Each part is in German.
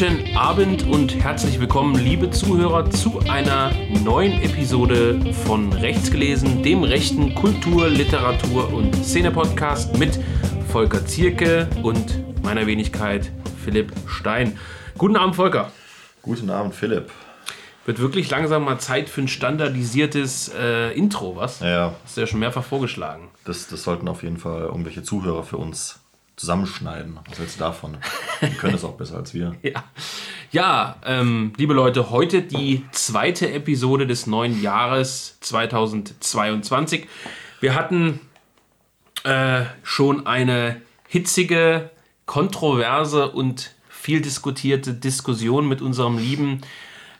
Guten Abend und herzlich willkommen, liebe Zuhörer, zu einer neuen Episode von Rechts gelesen, dem rechten Kultur-, Literatur- und Szene-Podcast mit Volker Zierke und meiner Wenigkeit Philipp Stein. Guten Abend, Volker. Guten Abend, Philipp. Wird wirklich langsam mal Zeit für ein standardisiertes äh, Intro, was? Ja. Hast du ja schon mehrfach vorgeschlagen. Das, das sollten auf jeden Fall irgendwelche Zuhörer für uns zusammenschneiden. Was hältst du davon? Die können es auch besser als wir. Ja, ja ähm, liebe Leute, heute die zweite Episode des neuen Jahres 2022. Wir hatten äh, schon eine hitzige, kontroverse und viel diskutierte Diskussion mit unserem lieben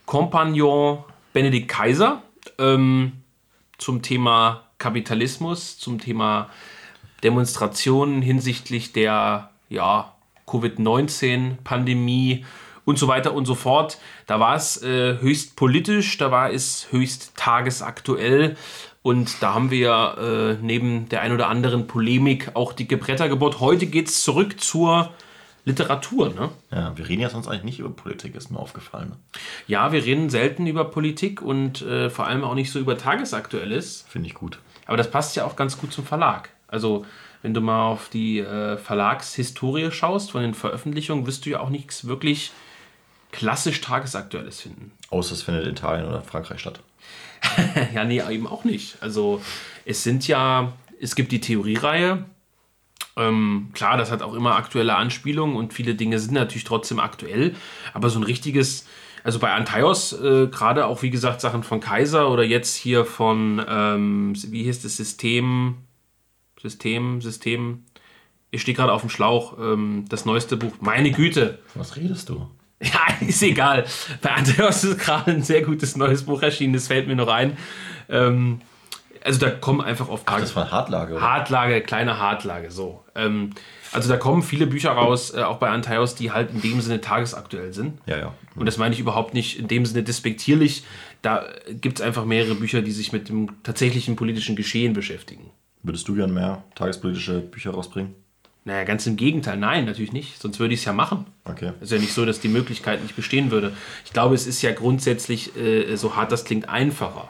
Kompagnon Benedikt Kaiser ähm, zum Thema Kapitalismus, zum Thema Demonstrationen hinsichtlich der ja, Covid-19-Pandemie und so weiter und so fort. Da war es äh, höchst politisch, da war es höchst tagesaktuell. Und da haben wir äh, neben der ein oder anderen Polemik auch dicke Bretter gebohrt. Heute geht es zurück zur Literatur. Ne? Ja, wir reden ja sonst eigentlich nicht über Politik, ist mir aufgefallen. Ja, wir reden selten über Politik und äh, vor allem auch nicht so über Tagesaktuelles. Finde ich gut. Aber das passt ja auch ganz gut zum Verlag. Also, wenn du mal auf die äh, Verlagshistorie schaust von den Veröffentlichungen, wirst du ja auch nichts wirklich klassisch Tagesaktuelles finden. Außer es findet in Italien oder Frankreich statt. ja, nee, eben auch nicht. Also, es sind ja, es gibt die Theoriereihe. Ähm, klar, das hat auch immer aktuelle Anspielungen und viele Dinge sind natürlich trotzdem aktuell. Aber so ein richtiges, also bei Antaios, äh, gerade auch wie gesagt Sachen von Kaiser oder jetzt hier von, ähm, wie hieß das System, System, System. Ich stehe gerade auf dem Schlauch. Ähm, das neueste Buch. Meine Güte. Was redest du? Ja, ist egal. Bei Andreas ist gerade ein sehr gutes neues Buch erschienen. Das fällt mir noch ein. Ähm, also da kommen einfach auf Ach, das war Hartlage. Oder? Hartlage, kleine Hartlage, so. Ähm, also da kommen viele Bücher raus, äh, auch bei Antaios, die halt in dem Sinne tagesaktuell sind. Ja, ja. Und das meine ich überhaupt nicht in dem Sinne despektierlich. Da gibt es einfach mehrere Bücher, die sich mit dem tatsächlichen politischen Geschehen beschäftigen. Würdest du gern mehr tagespolitische Bücher rausbringen? Naja, ganz im Gegenteil, nein, natürlich nicht. Sonst würde ich es ja machen. Okay. Es ist ja nicht so, dass die Möglichkeit nicht bestehen würde. Ich glaube, es ist ja grundsätzlich, äh, so hart das klingt, einfacher,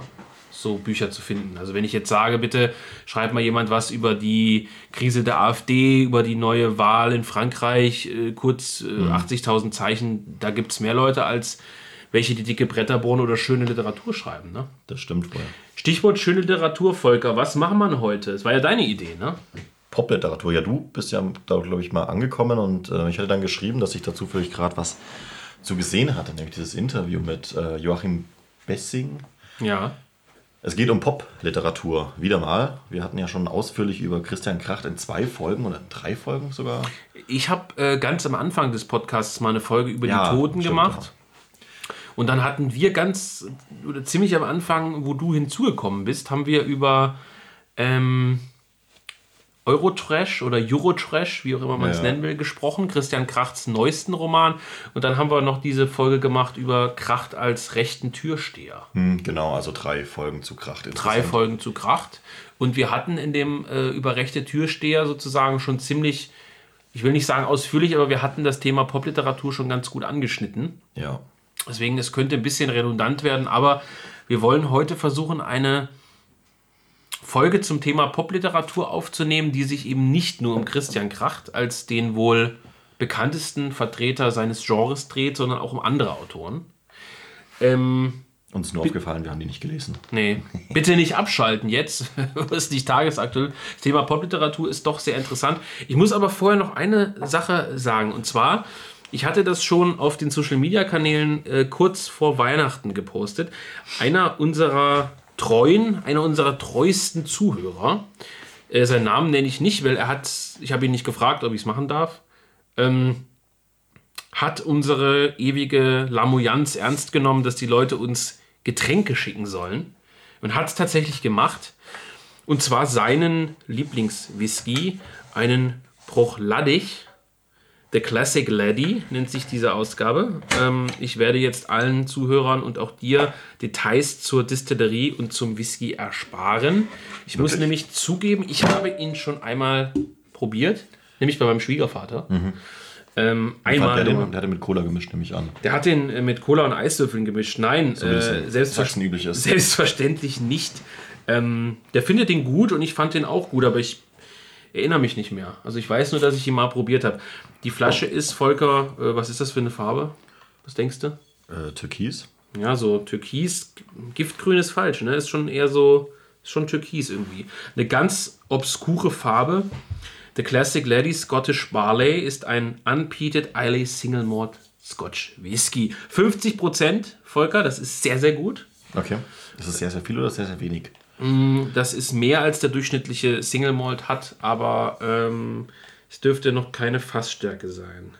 so Bücher zu finden. Also wenn ich jetzt sage, bitte schreibt mal jemand was über die Krise der AfD, über die neue Wahl in Frankreich, äh, kurz äh, Mhm. 80.000 Zeichen, da gibt es mehr Leute als welche die dicke Bretter bohren oder schöne Literatur schreiben. Ne? Das stimmt wohl. Stichwort schöne Literatur, Volker. Was machen wir heute? Es war ja deine Idee, ne? Popliteratur. Ja, du bist ja da, glaube ich, mal angekommen und äh, ich hatte dann geschrieben, dass ich dazu vielleicht gerade was zu gesehen hatte, nämlich dieses Interview mit äh, Joachim Bessing. Ja. Es geht um Popliteratur, wieder mal. Wir hatten ja schon ausführlich über Christian Kracht in zwei Folgen oder in drei Folgen sogar. Ich habe äh, ganz am Anfang des Podcasts mal eine Folge über Ja, die Toten stimmt, gemacht. Und dann hatten wir ganz, oder ziemlich am Anfang, wo du hinzugekommen bist, haben wir über ähm, Eurotrash oder Eurotrash, wie auch immer man es Ja. nennen will, gesprochen. Christian Krachts neuesten Roman. Und dann haben wir noch diese Folge gemacht über Kracht als rechten Türsteher. Hm, genau, also drei Folgen zu Kracht. drei. Folgen zu Kracht. Und wir hatten in dem äh, über rechte Türsteher sozusagen schon ziemlich, ich will nicht sagen ausführlich, aber wir hatten das Thema Popliteratur schon ganz gut angeschnitten. Ja. Deswegen, es könnte ein bisschen redundant werden, aber wir wollen heute versuchen, eine Folge zum Thema Popliteratur aufzunehmen, die sich eben nicht nur um Christian Kracht als den wohl bekanntesten Vertreter seines Genres dreht, sondern auch um andere Autoren. Ähm, Uns ist nur aufgefallen, wir haben die nicht gelesen. Nee, bitte nicht abschalten jetzt. Das ist nicht tagesaktuell. Das Thema Popliteratur ist doch sehr interessant. Ich muss aber vorher noch eine Sache sagen. Und zwar, ich hatte das schon auf den Social Media Kanälen äh, kurz vor Weihnachten gepostet. Einer unserer treuen, einer unserer treuesten Zuhörer, äh, seinen Namen nenne ich nicht, weil er hat, ich habe ihn nicht gefragt, ob ich es machen darf, ähm, hat unsere ewige Lamoyanz ernst genommen, dass die Leute uns Getränke schicken sollen und hat es tatsächlich gemacht. Und zwar seinen Lieblingswhisky, einen Bruchladdig. The Classic Laddie nennt sich diese Ausgabe. Ähm, ich werde jetzt allen Zuhörern und auch dir Details zur Distillerie und zum Whisky ersparen. Ich muss Wirklich? nämlich zugeben, ich habe ihn schon einmal probiert, nämlich bei meinem Schwiegervater. Ähm, Wie fand einmal der, den, der hatte mit Cola gemischt, nehme ich an. Der hat den äh, mit Cola und Eiswürfeln gemischt. Nein, So äh, in selbstver Sachsen üblich ist. selbstverständlich nicht. Ähm, der findet den gut und ich fand den auch gut, aber ich erinnere mich nicht mehr. Also ich weiß nur, dass ich ihn mal probiert habe. Die Flasche ist, Volker, äh, was ist das für eine Farbe? Was denkst du? Äh, Türkis. Ja, so Türkis. Giftgrün ist falsch, ne? Ist schon eher so, ist schon Türkis irgendwie. Eine ganz obskure Farbe. The Classic Lady Scottish Barley ist ein Unpeated Islay Single Malt Scotch Whisky. 50%, Volker, das ist sehr, sehr gut. Okay. Ist das sehr, sehr viel oder sehr, sehr wenig? Das ist mehr als der durchschnittliche Single Malt hat, aber ähm, es dürfte noch keine Fassstärke sein.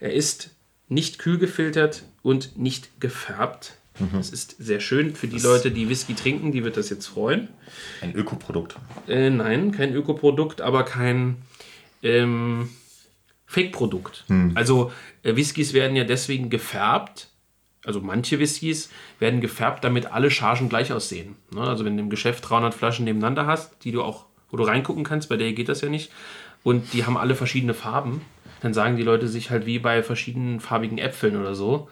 Er ist nicht kühl gefiltert und nicht gefärbt. Das ist sehr schön für die Leute, die Whisky trinken, die wird das jetzt freuen. Ein Ökoprodukt. Äh, nein, kein Ökoprodukt, aber kein ähm, Fake-Produkt. Also äh, Whiskys werden ja deswegen gefärbt. Also manche Whiskys werden gefärbt, damit alle Chargen gleich aussehen. Ne? Also wenn du im Geschäft 300 Flaschen nebeneinander hast, die du auch, wo du reingucken kannst, bei der geht das ja nicht, und die haben alle verschiedene Farben, dann sagen die Leute sich halt wie bei verschiedenen farbigen Äpfeln oder so,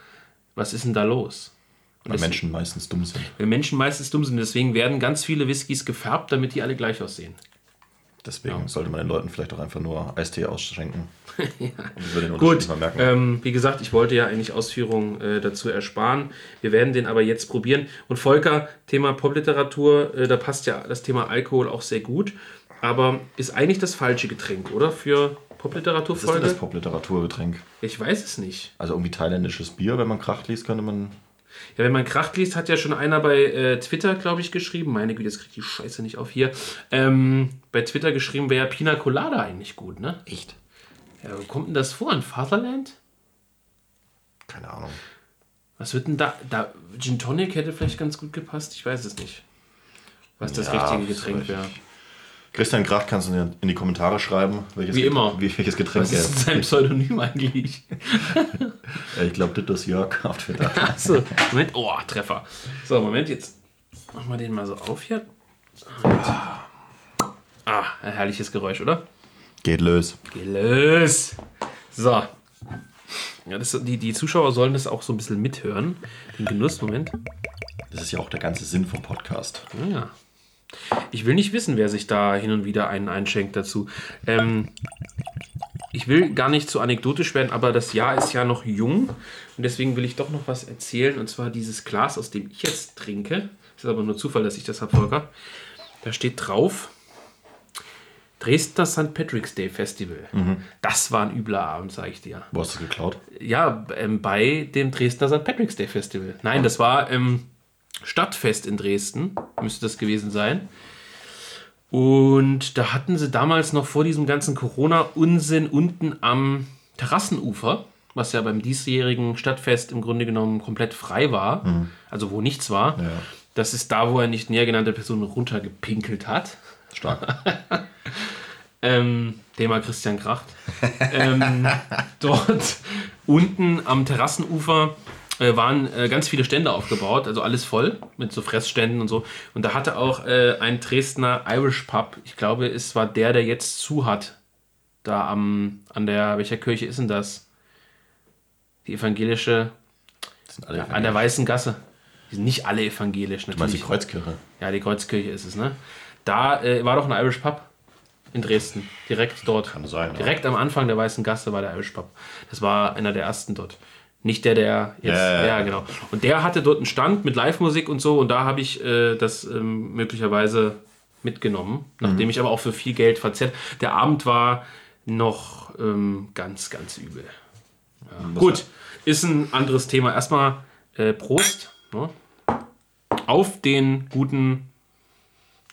was ist denn da los? Und Weil Menschen meistens dumm sind. weil Menschen meistens dumm sind, deswegen werden ganz viele Whiskys gefärbt, damit die alle gleich aussehen. Deswegen sollte man den Leuten vielleicht auch einfach nur Eistee ausschenken. Unterschied Gut, ähm, wie gesagt, ich wollte ja eigentlich Ausführungen äh, dazu ersparen. Wir werden den aber jetzt probieren. Und Volker, Thema Popliteratur, äh, da passt ja das Thema Alkohol auch sehr gut. Aber ist eigentlich das falsche Getränk, oder? Für Was ist denn Popliteraturfolge? das Popliteraturgetränk? Ich weiß es nicht. Also irgendwie thailändisches Bier, wenn man Kracht liest, könnte man. Ja, wenn man Kracht liest, hat ja schon einer bei äh, Twitter, glaube ich, geschrieben. Meine Güte, jetzt kriegt die Scheiße nicht auf hier. Ähm, bei Twitter geschrieben, wäre Pina Colada eigentlich gut, ne? Echt? Ja, wo kommt denn das vor? In Fatherland? Keine Ahnung. Was wird denn da, da? Gin Tonic hätte vielleicht ganz gut gepasst. Ich weiß es nicht. Was das Ja, richtige Getränk wäre. Christian Kracht kannst du in in die Kommentare schreiben, welches, Wie immer. wie, welches Getränk Was ist sein Pseudonym eigentlich? er. Ich glaube, das ist Jörg auf. Achso, Moment. Oh, Treffer. So, Moment, jetzt machen wir den mal so auf hier. Ah, ein herrliches Geräusch, oder? Geht los. Gelöst. So. Ja, das, die, die Zuschauer sollen das auch so ein bisschen mithören. Den Genuss, Moment. Das ist ja auch der ganze Sinn vom Podcast. Ja. Ich will nicht wissen, wer sich da hin und wieder einen einschenkt dazu. Ähm, ich will gar nicht zu anekdotisch werden, aber das Jahr ist ja noch jung und deswegen will ich doch noch was erzählen. Und zwar dieses Glas, aus dem ich jetzt trinke. Es ist aber nur Zufall, dass ich das habe, Volker. Da steht drauf: Dresdner St. Patrick's Day Festival. Das war ein übler Abend, sage ich dir. Wo hast du es geklaut? Ja, ähm, bei dem Dresdner St. Patrick's Day Festival. Nein, das war ähm, Stadtfest in Dresden, müsste das gewesen sein. Und da hatten sie damals noch vor diesem ganzen Corona-Unsinn unten am Terrassenufer, was ja beim diesjährigen Stadtfest im Grunde genommen komplett frei war, also wo nichts war. Ja. Das ist da, wo er nicht näher genannte Person runtergepinkelt hat. Stark. Ähm, Thema Christian Kracht. ähm, dort unten am Terrassenufer äh, waren äh, ganz viele Stände aufgebaut, also alles voll mit so Fressständen und so. Und da hatte auch äh, ein Dresdner Irish Pub, ich glaube, es war der, der jetzt zu hat. Da am, an der, welcher Kirche ist denn das? Die evangelische, alle an der Weißen Gasse. Die sind nicht alle evangelisch, Du meinst die natürlich. Kreuzkirche? Ja, die Kreuzkirche ist es, ne? Da äh, war doch ein Irish Pub in Dresden. Direkt dort. Kann sein. ja. Direkt am Anfang der Weißen Gasse war der Irish Pub. Das war einer der ersten dort. Nicht der, der jetzt. Ja, Ja, ja, ja. genau. Und der hatte dort einen Stand mit Live-Musik und so. Und da habe ich äh, das ähm, möglicherweise mitgenommen. Nachdem Mhm. ich aber auch für viel Geld verzehrt. Der Abend war noch ähm, ganz, ganz übel. Was Gut, ist ein anderes Thema. Erstmal äh, Prost ne? auf den guten,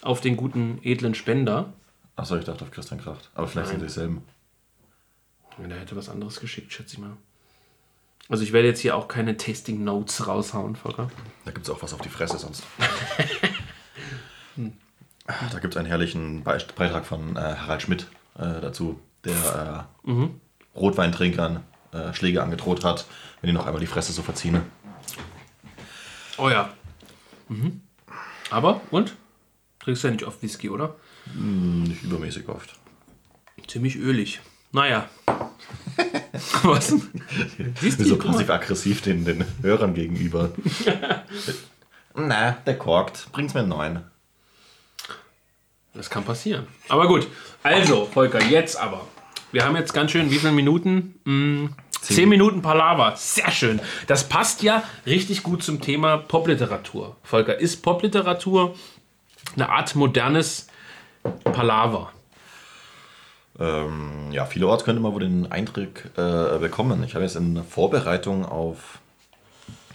auf den guten edlen Spender. Achso, ich dachte auf Christian Kracht. Aber vielleicht sind sie dieselben. Ja, der hätte was anderes geschickt, schätze ich mal. Also ich werde jetzt hier auch keine Tasting Notes raushauen, Volker. Da gibt es auch was auf die Fresse sonst. da gibt es einen herrlichen Be Beitrag von äh, Harald Schmidt äh, dazu, der äh, Rotweintrinkern äh, Schläge angedroht hat, wenn die noch einmal die Fresse so verziehen. Oh ja. Mhm. Aber, und? Trinkst du ja nicht oft Whisky, oder? Nicht übermäßig oft. Ziemlich ölig. Naja, Was? Siehst du so passiv-aggressiv den, den Hörern gegenüber. Na, der korkt. Bring's mir einen neuen. Das kann passieren. Aber gut. Also, Volker, jetzt aber. Wir haben jetzt ganz schön, wie viele Minuten? Hm, zehn. zehn Minuten Palaver. Sehr schön. Das passt ja richtig gut zum Thema Popliteratur. Volker, ist Popliteratur eine Art modernes Palaver? Ähm, ja, vielerorts könnte man wohl den Eindruck äh, bekommen. Ich habe jetzt in Vorbereitung auf,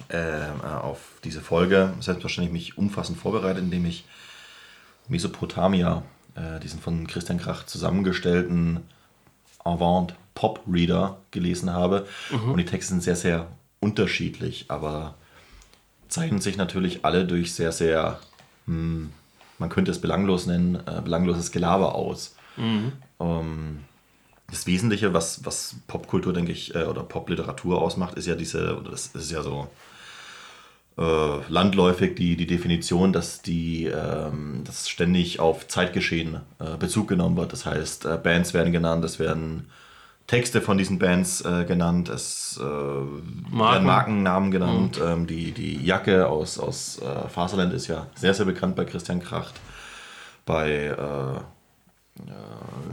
äh, auf diese Folge selbstverständlich mich umfassend vorbereitet, indem ich Mesopotamia, äh, diesen von Christian Krach zusammengestellten Avant Pop Reader gelesen habe. Mhm. Und die Texte sind sehr, sehr unterschiedlich, aber zeichnen sich natürlich alle durch sehr, sehr, hm, man könnte es belanglos nennen, äh, belangloses Gelaber aus. Mhm. Ähm, das Wesentliche, was, was Popkultur, denke ich, äh, oder Popliteratur ausmacht, ist ja diese, oder das ist ja so äh, landläufig die, die Definition, dass die ähm, dass ständig auf Zeitgeschehen äh, Bezug genommen wird. Das heißt, äh, Bands werden genannt, es werden Texte von diesen Bands äh, genannt, es äh, Marken. werden Markennamen genannt. Mhm. Ähm, die, die Jacke aus, aus Faserland ist ja sehr, sehr bekannt bei Christian Kracht. Bei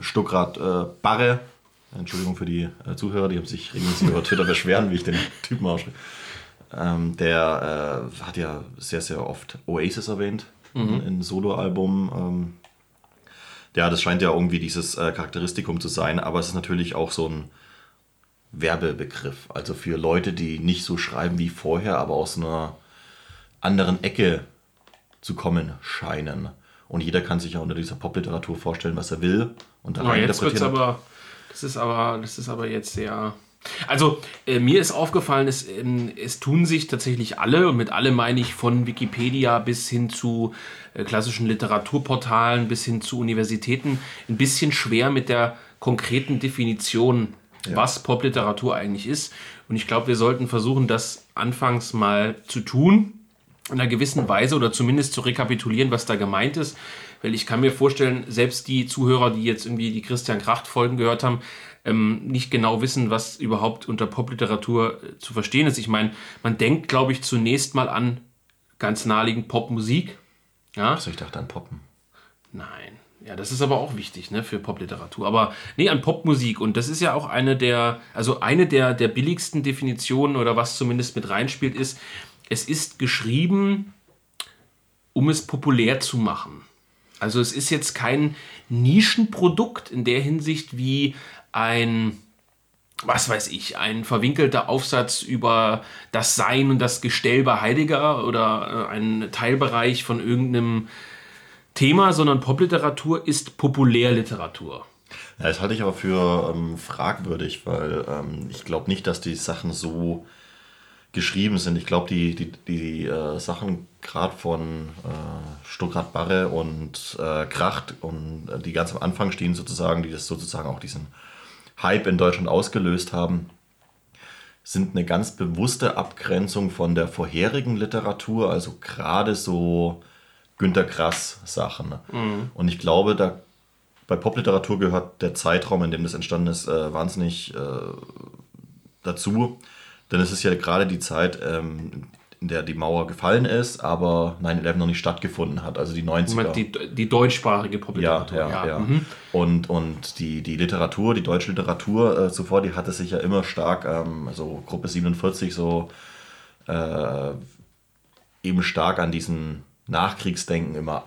Stuckrad Barre, Entschuldigung für die Zuhörer, die haben sich regelmäßig über Twitter beschweren, wie ich den Typen ausschreibe. Ähm, der äh, hat ja sehr, sehr oft Oasis erwähnt mhm. in Soloalbum. Ähm, ja, das scheint ja irgendwie dieses äh, Charakteristikum zu sein, aber es ist natürlich auch so ein Werbebegriff. Also für Leute, die nicht so schreiben wie vorher, aber aus einer anderen Ecke zu kommen scheinen. Und jeder kann sich ja unter dieser Popliteratur vorstellen, was er will. Und da ja, jetzt wird's aber, das ist aber, das ist aber jetzt sehr also äh, mir ist aufgefallen, es, äh, es tun sich tatsächlich alle, und mit alle meine ich von Wikipedia bis hin zu äh, klassischen Literaturportalen, bis hin zu Universitäten, ein bisschen schwer mit der konkreten Definition, ja. was Popliteratur eigentlich ist. Und ich glaube, wir sollten versuchen, das anfangs mal zu tun, in einer gewissen Weise oder zumindest zu rekapitulieren, was da gemeint ist. Weil ich kann mir vorstellen, selbst die Zuhörer, die jetzt irgendwie die Christian Kracht-Folgen gehört haben, ähm, nicht genau wissen, was überhaupt unter Popliteratur äh, zu verstehen ist. Ich meine, man denkt, glaube ich, zunächst mal an ganz naheliegend Popmusik. Ja? Also ich dachte an Poppen. Nein. Ja, das ist aber auch wichtig ne, für Popliteratur. Aber nee, an Popmusik. Und das ist ja auch eine der, also eine der, der billigsten Definitionen oder was zumindest mit reinspielt, ist, es ist geschrieben, um es populär zu machen. Also es ist jetzt kein Nischenprodukt in der Hinsicht wie ein, was weiß ich, ein verwinkelter Aufsatz über das Sein und das Gestell bei Heidegger oder äh, ein Teilbereich von irgendeinem Thema, sondern Popliteratur ist Populärliteratur. Ja, das halte ich aber für ähm, fragwürdig, weil ähm, ich glaube nicht, dass die Sachen so geschrieben sind. Ich glaube, die, die, die äh, Sachen gerade von äh, Stuttgart Barre und äh, Kracht und äh, die ganz am Anfang stehen sozusagen, die das sozusagen auch diesen Hype in Deutschland ausgelöst haben, sind eine ganz bewusste Abgrenzung von der vorherigen Literatur, also gerade so Günter Grass Sachen. Mhm. Und ich glaube, da bei Popliteratur gehört der Zeitraum, in dem das entstanden ist, äh, wahnsinnig äh, dazu. Denn es ist ja gerade die Zeit, ähm, in der die Mauer gefallen ist, aber 9-11 noch nicht stattgefunden hat, also die 90er. Die, die deutschsprachige Popliteratur. Ja, ja, ja. ja. Mhm. Und, und die, die Literatur, die deutsche Literatur äh, zuvor, die hatte sich ja immer stark, ähm, also Gruppe 47, so äh, eben stark an diesen Nachkriegsdenken immer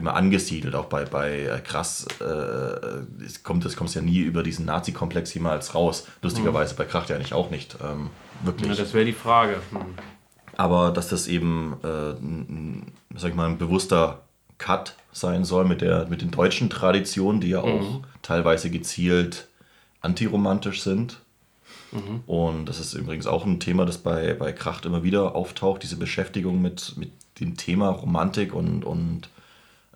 immer angesiedelt, auch bei, bei äh, krass, äh, es kommt es kommt ja nie über diesen Nazi-Komplex jemals raus. Lustigerweise mhm. bei Kracht ja eigentlich auch nicht. Ähm, wirklich. Ja, das wäre die Frage. Mhm aber dass das eben, äh, ein, sag ich mal, ein bewusster Cut sein soll mit, der, mit den deutschen Traditionen, die ja auch mhm. teilweise gezielt antiromantisch sind. Mhm. Und das ist übrigens auch ein Thema, das bei, bei Kracht immer wieder auftaucht, diese Beschäftigung mit, mit dem Thema Romantik und, und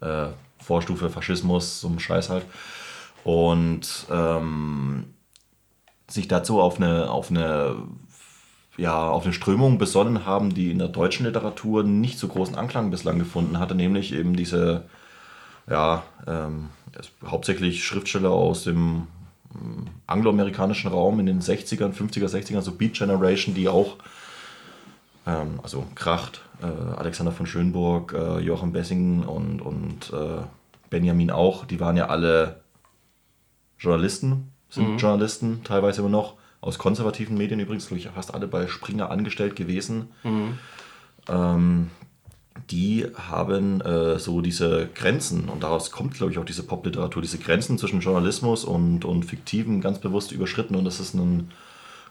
äh, Vorstufe Faschismus, so ein Scheiß halt. Und ähm, sich dazu auf eine, auf eine ja, auf eine Strömung besonnen haben, die in der deutschen Literatur nicht so großen Anklang bislang gefunden hatte, nämlich eben diese, ja, ähm, hauptsächlich Schriftsteller aus dem angloamerikanischen Raum in den 60ern, 50er, 60ern, so Beat Generation, die auch, ähm, also Kracht, äh, Alexander von Schönburg, äh, Joachim Bessingen und, und äh, Benjamin auch, die waren ja alle Journalisten, sind mhm. Journalisten, teilweise immer noch, aus konservativen Medien übrigens, glaube ich, fast alle bei Springer angestellt gewesen. Mhm. Ähm, die haben äh, so diese Grenzen, und daraus kommt, glaube ich, auch diese Popliteratur, diese Grenzen zwischen Journalismus und, und Fiktiven ganz bewusst überschritten. Und das ist ein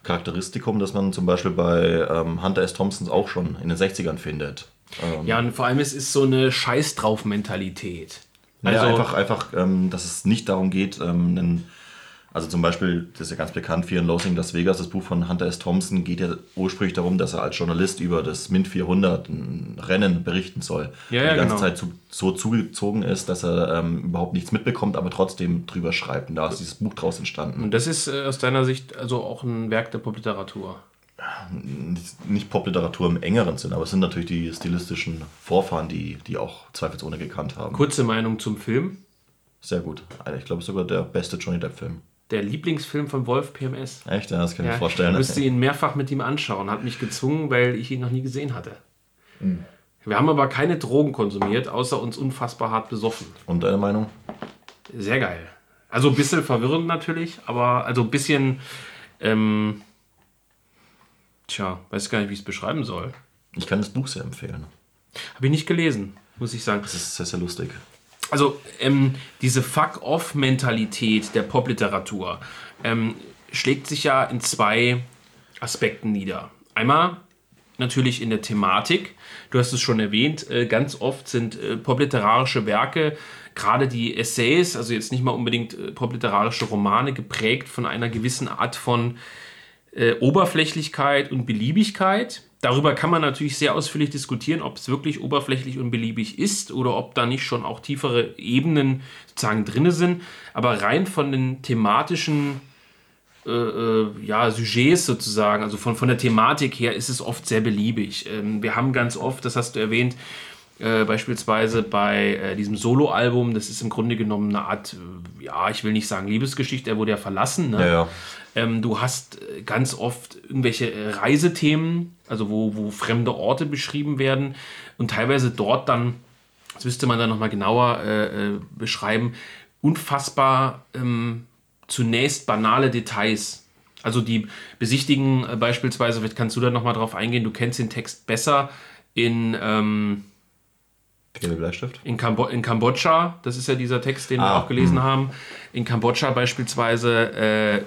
Charakteristikum, das man zum Beispiel bei ähm, Hunter S. Thompson auch schon in den 60ern findet. Ähm, ja, und vor allem es ist so eine Scheiß drauf Mentalität. Also ja, einfach, einfach ähm, dass es nicht darum geht, ähm, einen also zum Beispiel, das ist ja ganz bekannt, Fear and Loathing Las Vegas, das Buch von Hunter S. Thompson, geht ja ursprünglich darum, dass er als Journalist über das Mint 400 ein Rennen berichten soll. Ja, ja, die ganze genau. Zeit zu, so zugezogen ist, dass er ähm, überhaupt nichts mitbekommt, aber trotzdem drüber schreibt. Und da ist dieses Buch draus entstanden. Und das ist äh, aus deiner Sicht also auch ein Werk der Popliteratur? Nicht, nicht Popliteratur im engeren Sinn, aber es sind natürlich die stilistischen Vorfahren, die, die auch zweifelsohne gekannt haben. Kurze Meinung zum Film? Sehr gut. Ich glaube, sogar der beste Johnny Depp-Film der Lieblingsfilm von Wolf PMS. Echt? Ja, das kann ich ja, mir vorstellen. Ich müsste ihn mehrfach mit ihm anschauen. Hat mich gezwungen, weil ich ihn noch nie gesehen hatte. Mhm. Wir haben aber keine Drogen konsumiert, außer uns unfassbar hart besoffen. Und deine Meinung? Sehr geil. Also ein bisschen verwirrend natürlich, aber also ein bisschen. Ähm, tja, weiß gar nicht, wie ich es beschreiben soll. Ich kann das Buch sehr empfehlen. Habe ich nicht gelesen, muss ich sagen. Das ist sehr, sehr lustig also ähm, diese Fuck-off-Mentalität der Popliteratur ähm, schlägt sich ja in zwei Aspekten nieder. Einmal natürlich in der Thematik. Du hast es schon erwähnt, äh, ganz oft sind äh, popliterarische Werke, gerade die Essays, also jetzt nicht mal unbedingt äh, popliterarische Romane, geprägt von einer gewissen Art von äh, Oberflächlichkeit und Beliebigkeit. Darüber kann man natürlich sehr ausführlich diskutieren, ob es wirklich oberflächlich und beliebig ist oder ob da nicht schon auch tiefere Ebenen sozusagen drin sind. Aber rein von den thematischen äh, äh, ja, Sujets sozusagen, also von, von der Thematik her, ist es oft sehr beliebig. Ähm, wir haben ganz oft, das hast du erwähnt, äh, beispielsweise bei äh, diesem Soloalbum, das ist im Grunde genommen eine Art, äh, ja, ich will nicht sagen Liebesgeschichte, er wurde ja verlassen. Ne? Ja, ja. Ähm, du hast äh, ganz oft irgendwelche Reisethemen, also wo, wo fremde Orte beschrieben werden und teilweise dort dann, das müsste man dann nochmal genauer beschreiben, unfassbar ähm, zunächst banale Details. Also die besichtigen beispielsweise, kannst du da nochmal drauf eingehen, du kennst den Text besser in... Ähm, Gelbe Bleistift? In, Kambo in Kambodscha, das ist ja dieser Text, den ah, wir auch gelesen mh. haben. In Kambodscha beispielsweise äh,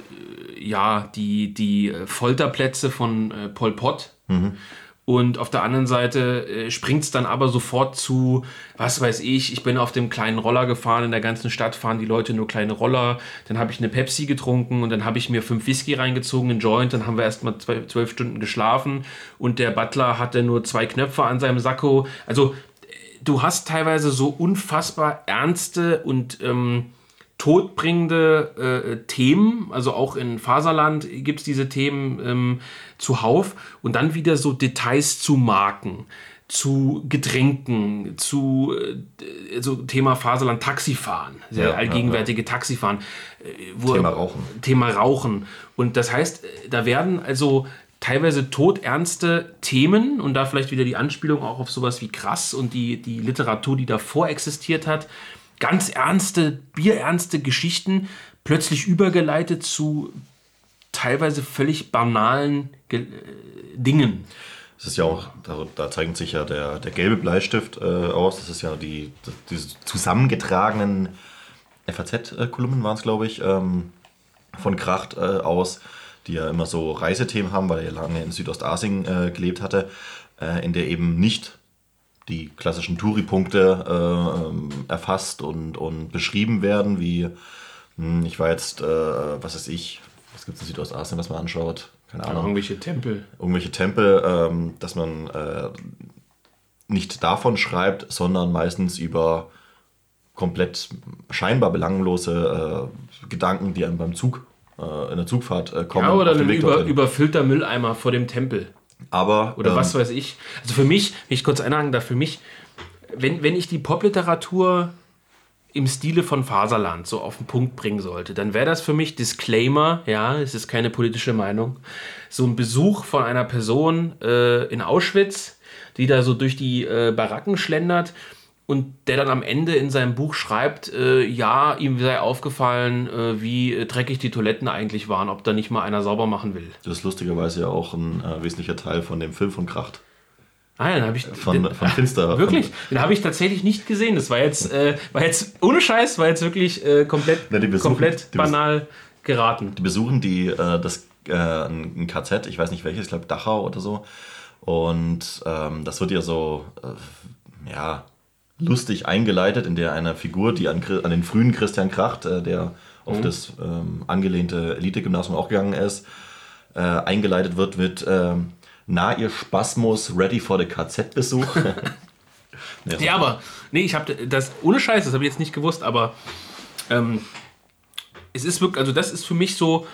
ja, die, die Folterplätze von äh, Pol Pot. Mhm. Und auf der anderen Seite äh, springt es dann aber sofort zu, was weiß ich, ich bin auf dem kleinen Roller gefahren, in der ganzen Stadt fahren die Leute nur kleine Roller, dann habe ich eine Pepsi getrunken und dann habe ich mir fünf Whisky reingezogen, einen Joint, dann haben wir erstmal zwölf Stunden geschlafen und der Butler hatte nur zwei Knöpfe an seinem Sakko. Also du hast teilweise so unfassbar ernste und ähm, todbringende äh, Themen, also auch in Faserland gibt es diese Themen ähm, zuhauf und dann wieder so Details zu Marken, zu Getränken, zu äh, also Thema Faserland Taxifahren, sehr ja, allgegenwärtige ja, ja. Taxifahren. Äh, Thema Rauchen. Thema Rauchen. Und das heißt, äh, da werden also teilweise todernste Themen und da vielleicht wieder die Anspielung auch auf sowas wie krass und die, die Literatur, die davor existiert hat, ganz ernste, bierernste Geschichten plötzlich übergeleitet zu teilweise völlig banalen Ge äh, Dingen. Es ist ja auch, da, da zeigt sich ja der, der gelbe Bleistift äh, aus. Das ist ja die, die diese zusammengetragenen FAZ-Kolumnen waren es, glaube ich, ähm, von Kracht äh, aus, die ja immer so Reisethemen haben, weil er ja lange in Südostasien äh, gelebt hatte, äh, in der eben nicht die klassischen Touri-Punkte äh, erfasst und, und beschrieben werden, wie mh, hm, ich war jetzt, äh, was weiß ich, was gibt es in Südostasien, was man anschaut? Keine Ahnung. Ja, irgendwelche Tempel. Irgendwelche Tempel, ähm, dass man äh, nicht davon schreibt, sondern meistens über komplett scheinbar belanglose äh, Gedanken, die einem beim Zug, äh, in der Zugfahrt äh, kommen. Ja, oder ein über, überfüllter Mülleimer vor dem Tempel. Aber. Oder ähm, was weiß ich. Also für mich, wenn ich kurz einhaken darf, für mich, wenn, wenn ich die Popliteratur im Stile von Faserland so auf den Punkt bringen sollte, dann wäre das für mich Disclaimer, ja, es ist keine politische Meinung, so ein Besuch von einer Person äh, in Auschwitz, die da so durch die äh, Baracken schlendert und der dann am Ende in seinem Buch schreibt, äh, ja, ihm sei aufgefallen, äh, wie dreckig die Toiletten eigentlich waren, ob da nicht mal einer sauber machen will. Das ist lustigerweise ja auch ein äh, wesentlicher Teil von dem Film von Kracht. Ah, den habe ich. Von, den, von Finster. Wirklich? Den habe ich tatsächlich nicht gesehen. Das war jetzt, äh, war jetzt ohne Scheiß, war jetzt wirklich äh, komplett, Na, besuchen- komplett banal geraten. Die besuchen die, äh, das, äh, ein KZ, ich weiß nicht welches, ich glaube Dachau oder so. Und ähm, das wird ja so, äh, ja, lustig eingeleitet, in der eine Figur, die an, an den frühen Christian Kracht, äh, der auf das ähm, angelehnte Elite-Gymnasium auch gegangen ist, äh, eingeleitet wird mit ähm, Na, ihr Spasmus, ready for the KZ-Besuch. ja, Ja, aber, nee, ich habe das, ohne Scheiß, das habe ich jetzt nicht gewusst, aber ähm, es ist wirklich, also das ist für mich so,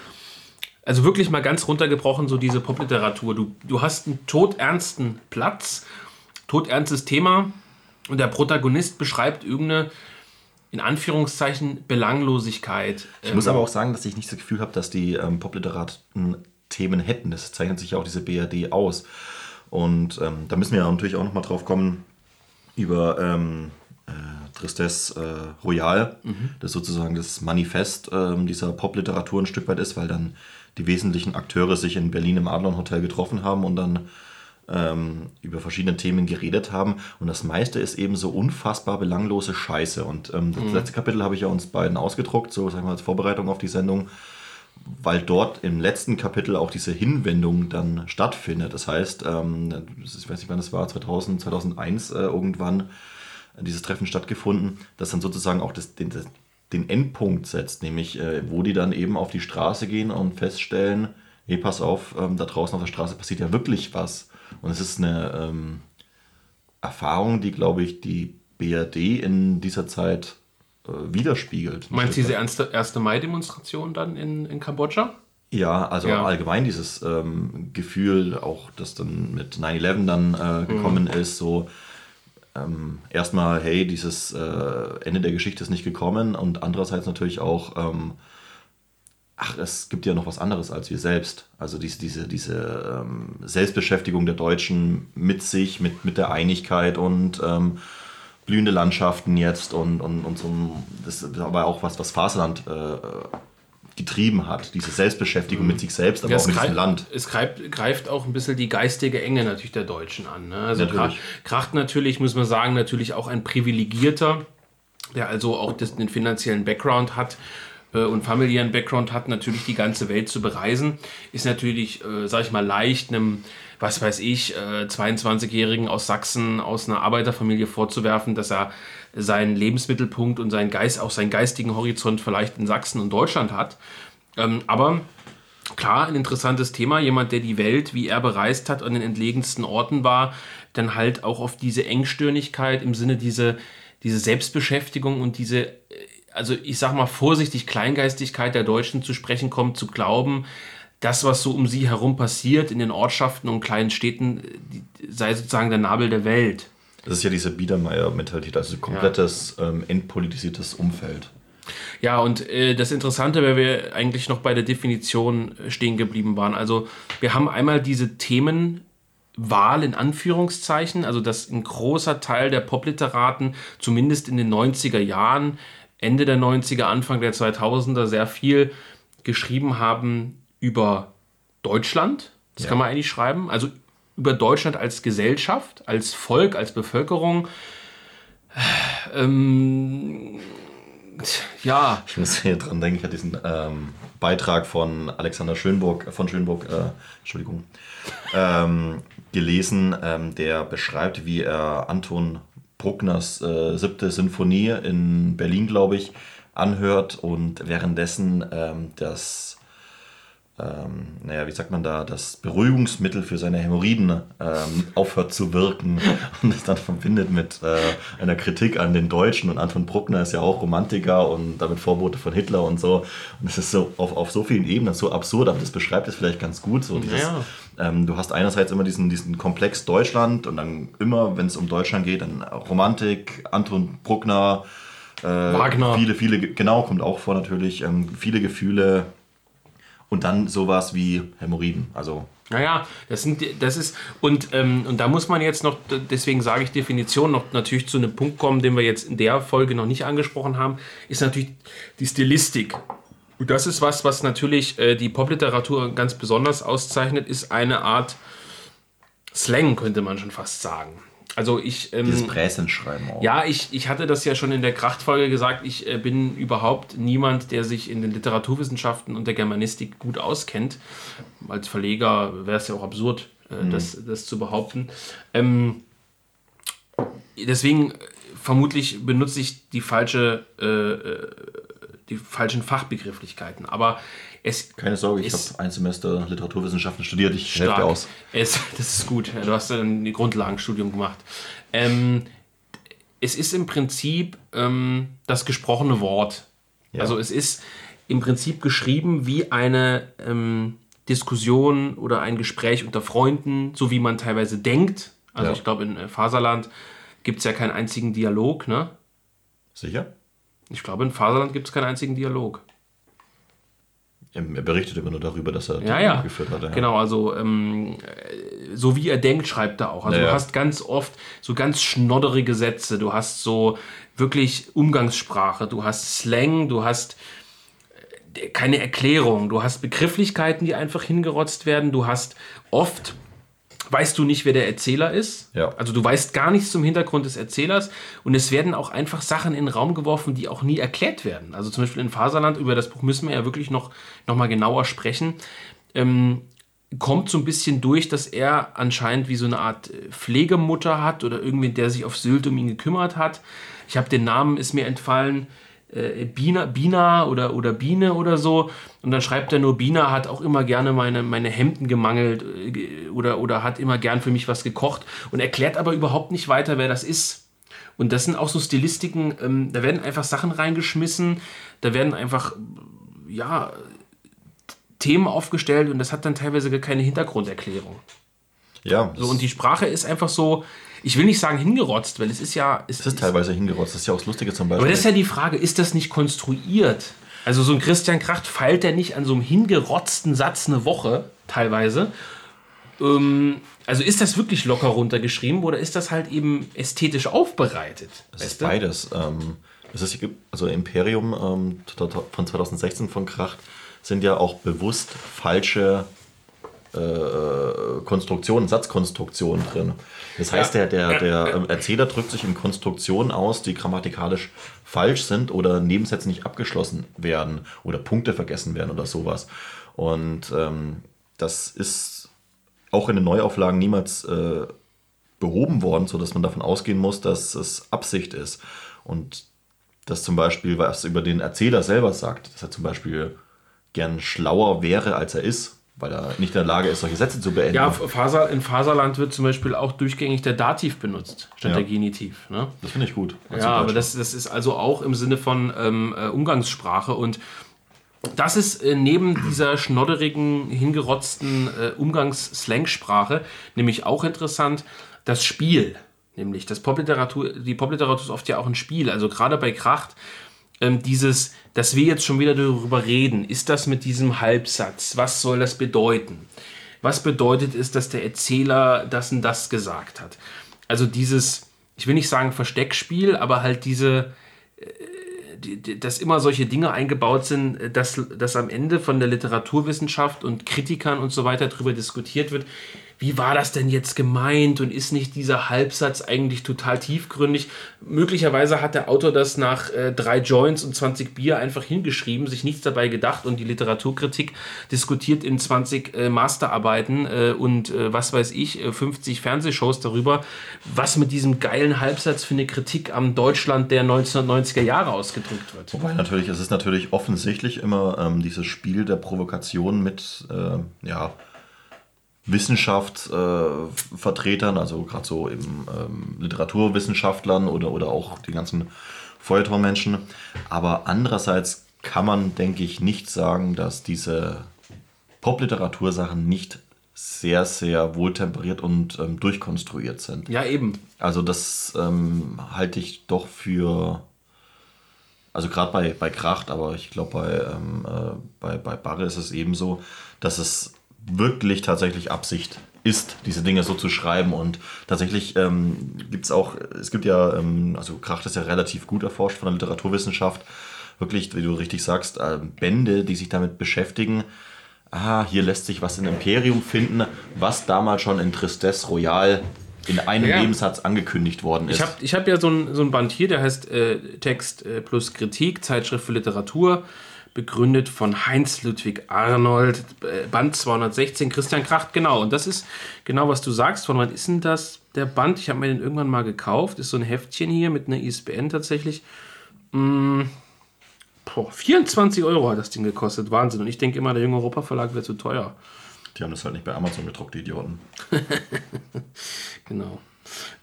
also wirklich mal ganz runtergebrochen, so diese Popliteratur. Du, du hast einen todernsten Platz, todernstes Thema und der Protagonist beschreibt irgendeine, in Anführungszeichen, Belanglosigkeit. Ich muss aber auch sagen, dass ich nicht das Gefühl habe, dass die ähm, Popliteraten Themen hätten. Das zeichnet sich ja auch diese BRD aus. Und ähm, da müssen wir ja natürlich auch nochmal drauf kommen über ähm, äh, Tristesse äh, Royale, das sozusagen das Manifest ähm, dieser Popliteratur ein Stück weit ist, weil dann die wesentlichen Akteure sich in Berlin im Adlon Hotel getroffen haben und dann ähm, über verschiedene Themen geredet haben. Und das meiste ist eben so unfassbar belanglose Scheiße. Und ähm, das letzte Kapitel habe ich ja uns beiden ausgedruckt, so sagen wir als Vorbereitung auf die Sendung, weil dort im letzten Kapitel auch diese Hinwendung dann stattfindet. Das heißt, ähm, ich weiß nicht, wann das war, 2000, 2001 äh, irgendwann dieses Treffen stattgefunden, das dann sozusagen auch das, den, den Endpunkt setzt, nämlich äh, wo die dann eben auf die Straße gehen und feststellen, hey, pass auf, ähm, da draußen auf der Straße passiert ja wirklich was. Und es ist eine ähm, Erfahrung, die, glaube ich, die BRD in dieser Zeit äh, widerspiegelt. Meinst du diese erste, 1. Mai-Demonstration dann in, in Kambodscha? Ja, also Ja. allgemein dieses ähm, Gefühl, auch das dann mit 9-11 dann äh, gekommen ist, so ähm, erstmal, hey, dieses äh, Ende der Geschichte ist nicht gekommen und andererseits natürlich auch, ähm, ach, es gibt ja noch was anderes als wir selbst. Also diese, diese, diese ähm, Selbstbeschäftigung der Deutschen mit sich, mit, mit der Einigkeit und ähm, blühende Landschaften jetzt und, und, und so das ist aber auch was, was Faserland äh, getrieben hat, diese Selbstbeschäftigung mit sich selbst, aber Ja, auch mit diesem greift, Land. es greift, greift auch ein bisschen die geistige Enge natürlich der Deutschen an. Ne? Also Natürlich. Kracht, natürlich, muss man sagen, natürlich auch ein Privilegierter, der also auch das, den finanziellen Background hat und familiären Background hat, natürlich die ganze Welt zu bereisen, ist natürlich, äh, sag ich mal, leicht einem, was weiß ich, äh, 22-Jährigen aus Sachsen, aus einer Arbeiterfamilie vorzuwerfen, dass er seinen Lebensmittelpunkt und seinen Geist, auch seinen geistigen Horizont vielleicht in Sachsen und Deutschland hat. Ähm, aber klar, ein interessantes Thema. Jemand, der die Welt, wie er bereist hat, an den entlegensten Orten war, dann halt auch auf diese Engstirnigkeit im Sinne diese, diese Selbstbeschäftigung und diese, äh, also ich sag mal vorsichtig, Kleingeistigkeit der Deutschen zu sprechen kommt, zu glauben, das, was so um sie herum passiert in den Ortschaften und kleinen Städten, sei sozusagen der Nabel der Welt. Das ist ja diese Biedermeier-Mentalität, also komplettes ähm, entpolitisiertes Umfeld. Ja, und äh, das Interessante, weil wir eigentlich noch bei der Definition stehen geblieben waren. Also wir haben einmal diese Themenwahl in Anführungszeichen, also dass ein großer Teil der Popliteraten, zumindest in den 90er Jahren, Ende der 90er, Anfang der 2000er, sehr viel geschrieben haben über Deutschland. Das Ja. kann man eigentlich schreiben. Also über Deutschland als Gesellschaft, als Volk, als Bevölkerung. Ähm, ja, Ich muss hier dran denken, ich hatte diesen ähm, Beitrag von Alexander Schönburg, von Schönburg, äh, Entschuldigung, ähm, gelesen, ähm, der beschreibt, wie er Anton Bruckners äh, siebte Sinfonie in Berlin, glaube ich, anhört und währenddessen ähm, das, ähm, naja, wie sagt man da, das Beruhigungsmittel für seine Hämorrhoiden ähm, aufhört zu wirken und es dann verbindet mit äh, einer Kritik an den Deutschen und Anton Bruckner ist ja auch Romantiker und damit Vorbote von Hitler und so und es ist so auf, auf so vielen Ebenen so absurd, aber das beschreibt es vielleicht ganz gut, so dieses, Ja. ähm, du hast einerseits immer diesen, diesen Komplex Deutschland und dann immer, wenn es um Deutschland geht, dann Romantik, Anton Bruckner, Äh, Wagner. Viele, viele, genau, kommt auch vor natürlich. Ähm, viele Gefühle und dann sowas wie Hämorrhoiden. Also naja, das, sind, das ist, und, ähm, und da muss man jetzt noch, deswegen sage ich Definition, noch natürlich zu einem Punkt kommen, den wir jetzt in der Folge noch nicht angesprochen haben, ist natürlich die Stilistik. Und das ist was, was natürlich äh, die Popliteratur ganz besonders auszeichnet, ist eine Art Slang, könnte man schon fast sagen. Also ich. Ähm, Dieses Präsenschreiben auch. Ja, ich, ich hatte das ja schon in der Krachtfolge gesagt. Ich äh, bin überhaupt niemand, der sich in den Literaturwissenschaften und der Germanistik gut auskennt. Als Verleger wäre es ja auch absurd, äh, mhm. das, das zu behaupten. Ähm, deswegen vermutlich benutze ich die falsche äh, äh die falschen Fachbegrifflichkeiten. Aber es. Keine Sorge, ich habe ein Semester Literaturwissenschaften studiert, ich helfe dir aus. Es, das ist gut, du hast ein Grundlagenstudium gemacht. Ähm, es ist im Prinzip ähm, das gesprochene Wort. Ja. Also es ist im Prinzip geschrieben wie eine ähm, Diskussion oder ein Gespräch unter Freunden, so wie man teilweise denkt. Also ja. ich glaube, in äh, Faserland gibt es ja keinen einzigen Dialog, ne? Sicher? Ich glaube, in Faserland gibt es keinen einzigen Dialog. Er berichtet immer nur darüber, dass er ja, ja. geführt hat. Ja. Genau, also ähm, so wie er denkt, schreibt er auch. Also ja, du hast ganz oft so ganz schnodderige Sätze, du hast so wirklich Umgangssprache, du hast Slang, du hast äh, keine Erklärung, du hast Begrifflichkeiten, die einfach hingerotzt werden, du hast oft weißt du nicht, wer der Erzähler ist. Ja. Also du weißt gar nichts zum Hintergrund des Erzählers und es werden auch einfach Sachen in den Raum geworfen, die auch nie erklärt werden. Also zum Beispiel in Faserland, über das Buch müssen wir ja wirklich noch, noch mal genauer sprechen. Ähm, kommt so ein bisschen durch, dass er anscheinend wie so eine Art Pflegemutter hat oder irgendwie, der sich auf Sylt um ihn gekümmert hat. Ich habe den Namen, ist mir entfallen äh, Bina, Bina oder, oder Biene oder so. Und dann schreibt er nur, Bina hat auch immer gerne meine, meine Hemden gemangelt äh, oder, oder hat immer gern für mich was gekocht und erklärt aber überhaupt nicht weiter, wer das ist. Und das sind auch so Stilistiken, ähm, da werden einfach Sachen reingeschmissen, da werden einfach, ja, Themen aufgestellt und das hat dann teilweise gar keine Hintergrunderklärung. Ja. So, und die Sprache ist einfach so, ich will nicht sagen hingerotzt, weil es ist ja. Es, es ist teilweise hingerotzt, das ist ja auch das Lustige zum Beispiel. Aber das ist ja die Frage, ist das nicht konstruiert? Also so ein Christian Kracht feilt der nicht an so einem hingerotzten Satz eine Woche, teilweise. Ähm, also ist das wirklich locker runtergeschrieben oder ist das halt eben ästhetisch aufbereitet? Es ist beides. Ähm, es ist, also Imperium ähm, von 2016 von Kracht sind ja auch bewusst falsche äh, Konstruktionen, Satzkonstruktionen drin. Das heißt, ja. der, der, der ähm, Erzähler drückt sich in Konstruktionen aus, die grammatikalisch falsch sind oder Nebensätze nicht abgeschlossen werden oder Punkte vergessen werden oder sowas. Und ähm, das ist auch in den Neuauflagen niemals äh, behoben worden, sodass man davon ausgehen muss, dass es Absicht ist. Und das zum Beispiel, was über den Erzähler selber sagt, dass er zum Beispiel gern schlauer wäre, als er ist, weil er nicht in der Lage ist, solche Sätze zu beenden. Ja, Faser, in Faserland wird zum Beispiel auch durchgängig der Dativ benutzt, statt ja. der Genitiv. Ne? Das finde ich gut. Ja, aber das, das ist also auch im Sinne von ähm, äh, Umgangssprache und das ist äh, neben dieser schnodderigen, hingerotzten äh, Umgangs-Slangsprache nämlich auch interessant, das Spiel. Nämlich das Popliteratur, die Popliteratur ist oft ja auch ein Spiel. Also gerade bei Kracht ähm, dieses, dass wir jetzt schon wieder darüber reden, ist das mit diesem Halbsatz, was soll das bedeuten? Was bedeutet es, dass der Erzähler das und das gesagt hat? Also dieses, ich will nicht sagen Versteckspiel, aber halt diese, äh, dass immer solche Dinge eingebaut sind, dass, dass am Ende von der Literaturwissenschaft und Kritikern und so weiter darüber diskutiert wird, wie war das denn jetzt gemeint und ist nicht dieser Halbsatz eigentlich total tiefgründig? Möglicherweise hat der Autor das nach äh, drei Joints und 20 Bier einfach hingeschrieben, sich nichts dabei gedacht und die Literaturkritik diskutiert in 20 äh, Masterarbeiten äh, und äh, was weiß ich, 50 äh, Fernsehshows darüber, was mit diesem geilen Halbsatz für eine Kritik am Deutschland der 1990er Jahre ausgedrückt wird. Wobei natürlich, es ist natürlich offensichtlich immer ähm, dieses Spiel der Provokation mit, äh, ja, Wissenschaftsvertretern, äh, also gerade so eben ähm, Literaturwissenschaftlern oder, oder auch die ganzen Feuilletonmenschen. Aber andererseits kann man, denke ich, nicht sagen, dass diese Popliteratursachen nicht sehr, sehr wohltemperiert und ähm, durchkonstruiert sind. Ja, eben. Also das ähm, halte ich doch für Also gerade bei, bei Kracht, aber ich glaube bei, ähm, äh, bei, bei Barre ist es eben so, dass es wirklich tatsächlich Absicht ist, diese Dinge so zu schreiben. Und tatsächlich ähm, gibt es auch, es gibt ja, ähm, also Kracht ist ja relativ gut erforscht von der Literaturwissenschaft, wirklich, wie du richtig sagst, äh, Bände, die sich damit beschäftigen. Ah, hier lässt sich was in Imperium finden, was damals schon in Tristesse Royal in einem Ja. Nebensatz angekündigt worden ist. Ich habe ich hab ja so ein, so ein Band hier, der heißt äh, Text äh, plus Kritik, Zeitschrift für Literatur, begründet von Heinz Ludwig Arnold, äh, Band 216, Christian Kracht, genau. Und das ist genau, was du sagst. Von wann ist denn das, der Band? Ich habe mir den irgendwann mal gekauft. Ist so ein Heftchen hier mit einer ISBN tatsächlich. Mm, boah, 24 Euro hat das Ding gekostet. Wahnsinn. Und ich denke immer, der junge Europa Verlag wäre zu teuer. die haben das halt nicht bei Amazon gedruckt, die Idioten. Genau.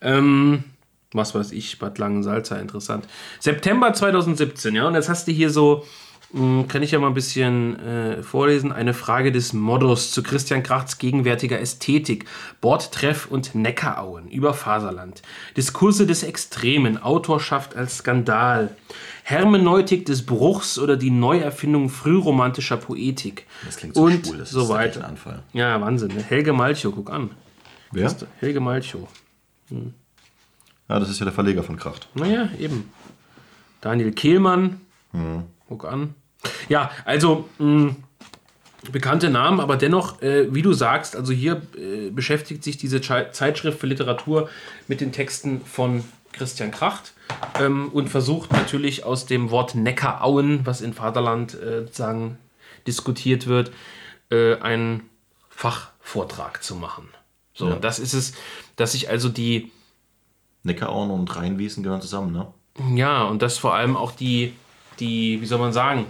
Ähm, was weiß ich, Bad Langensalza, interessant. September 2017, ja, und jetzt hast du hier so, kann ich ja mal ein bisschen äh, vorlesen, eine Frage des Modus zu Christian Krachts gegenwärtiger Ästhetik, Bordtreff und Neckarauen über Faserland, Diskurse des Extremen, Autorschaft als Skandal, Hermeneutik des Bruchs oder die Neuerfindung frühromantischer Poetik. Das klingt so und schwul, das so ist weiter. ein Anfall. Ja, Wahnsinn. ne? Helge Malchow, guck an. Wer? Helge Malchow. Ja, das ist ja der Verleger von Kracht. Naja, eben. Daniel Kehlmann. Guck an. Ja, also mh, bekannte Namen, aber dennoch, äh, wie du sagst, also hier äh, beschäftigt sich diese Chai- Zeitschrift für Literatur mit den Texten von Christian Kracht ähm, und versucht natürlich aus dem Wort Neckarauen, was in Vaterland äh, sozusagen diskutiert wird, äh, einen Fachvortrag zu machen. So, Ja. und das ist es, dass sich also die Neckarauen und Rheinwiesen gehören zusammen, ne? Ja, und das vor allem auch die, die, wie soll man sagen,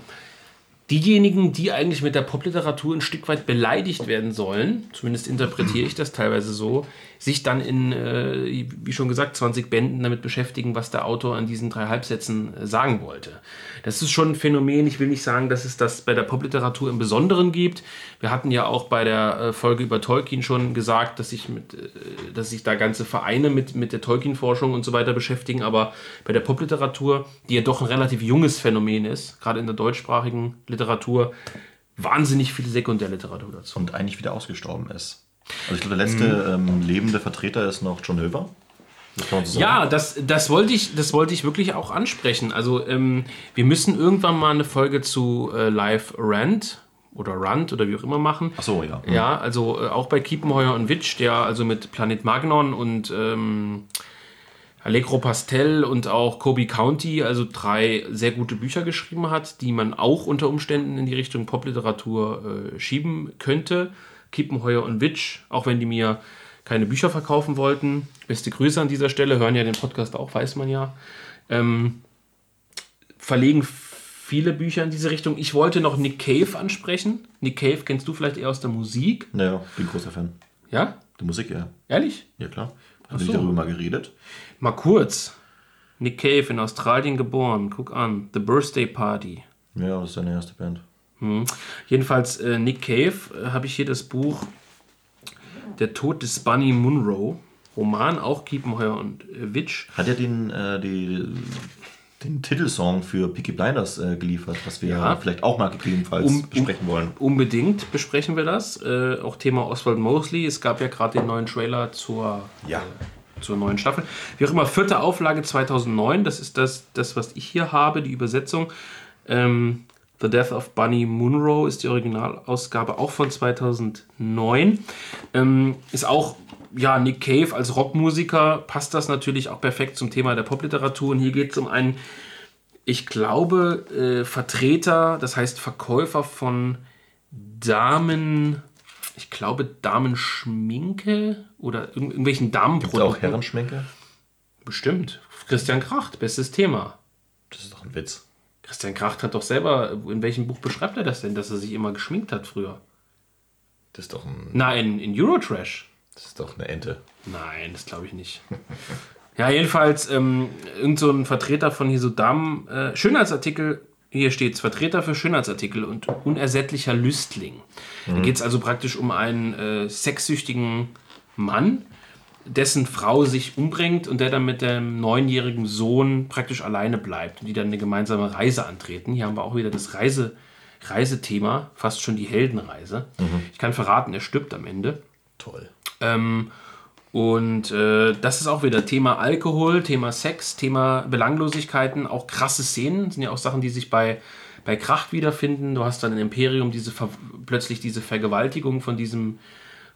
diejenigen, die eigentlich mit der Popliteratur ein Stück weit beleidigt werden sollen, zumindest interpretiere ich das teilweise so, sich dann in, äh, wie schon gesagt, 20 Bänden damit beschäftigen, was der Autor an diesen drei Halbsätzen äh, sagen wollte. Das ist schon ein Phänomen. Ich will nicht sagen, dass es das bei der Popliteratur im Besonderen gibt. Wir hatten ja auch bei der äh, Folge über Tolkien schon gesagt, dass sich, mit, äh, dass sich da ganze Vereine mit, mit der Tolkien-Forschung und so weiter beschäftigen. Aber bei der Popliteratur, die ja doch ein relativ junges Phänomen ist, gerade in der deutschsprachigen Literatur, wahnsinnig viel Sekundärliteratur dazu. Und eigentlich wieder ausgestorben ist. Also ich glaube, der letzte ähm, lebende Vertreter ist noch John Höver. Das so. Ja, das, das, wollte ich, das wollte ich wirklich auch ansprechen. Also ähm, wir müssen irgendwann mal eine Folge zu äh, Live Rant oder Rant oder wie auch immer machen. Ach so, ja. Ja, also äh, auch bei Kiepenheuer und Witsch, der also mit Planet Magnon und ähm, Allegro Pastel und auch Kobe County, also drei sehr gute Bücher geschrieben hat, die man auch unter Umständen in die Richtung Popliteratur äh, schieben könnte. Kiepenheuer und Witsch, auch wenn die mir keine Bücher verkaufen wollten. Beste Grüße an dieser Stelle, hören ja den Podcast auch, weiß man ja. Ähm, verlegen viele Bücher in diese Richtung. Ich wollte noch Nick Cave ansprechen. Nick Cave kennst du vielleicht eher aus der Musik. Naja, bin großer Fan. Ja? Die Musik, ja. Ehrlich? Ja, klar. Haben wir so. nicht darüber mal geredet? Mal kurz. Nick Cave in Australien geboren. Guck an. The Birthday Party. Ja, das ist seine erste Band. Hm. Jedenfalls äh, Nick Cave äh, habe ich hier das Buch Der Tod des Bunny Munro. Roman, auch Kiepenheuer und äh, Witsch. Hat er den, äh, die, den Titelsong für Peaky Blinders äh, geliefert, was wir Ja. vielleicht auch mal gegebenenfalls Um- um- besprechen wollen. Unbedingt besprechen wir das. Äh, auch Thema Oswald Mosley. Es gab ja gerade den neuen Trailer zur, Ja. zur neuen Staffel. Wie auch immer, vierte Auflage 2009. Das ist das, das was ich hier habe, die Übersetzung. Ähm, The Death of Bunny Munro ist die Originalausgabe auch von 2009. Ähm, ist auch, ja, Nick Cave als Rockmusiker passt das natürlich auch perfekt zum Thema der Popliteratur. Und hier geht es um einen, ich glaube, äh, Vertreter, das heißt Verkäufer von Damen, ich glaube Damenschminke oder irg irgendwelchen Gibt Damenprodukten. auch Herrenschminke? Bestimmt. Christian Kracht, bestes Thema. Das ist doch ein Witz. Christian Kracht hat doch selber, in welchem Buch beschreibt er das denn, dass er sich immer geschminkt hat früher? Das ist doch, ein, Na, in, in Eurotrash. das ist doch eine Ente. Nein, das glaube ich nicht. ja, jedenfalls, ähm, irgend so ein Vertreter von hier so Damen, äh, Schönheitsartikel, hier steht's, Vertreter für Schönheitsartikel und unersättlicher Lüstling. Da geht es also praktisch um einen äh, sexsüchtigen Mann, dessen Frau sich umbringt und der dann mit dem neunjährigen Sohn praktisch alleine bleibt und die dann eine gemeinsame Reise antreten. Hier haben wir auch wieder das Reise, Reisethema, fast schon die Heldenreise. Ich kann verraten, er stirbt am Ende. Toll. Ähm, und äh, das ist auch wieder Thema Alkohol, Thema Sex, Thema Belanglosigkeiten, auch krasse Szenen. Das sind ja auch Sachen, die sich bei, bei Kracht wiederfinden. Du hast dann in Imperium diese plötzlich diese Vergewaltigung von diesem,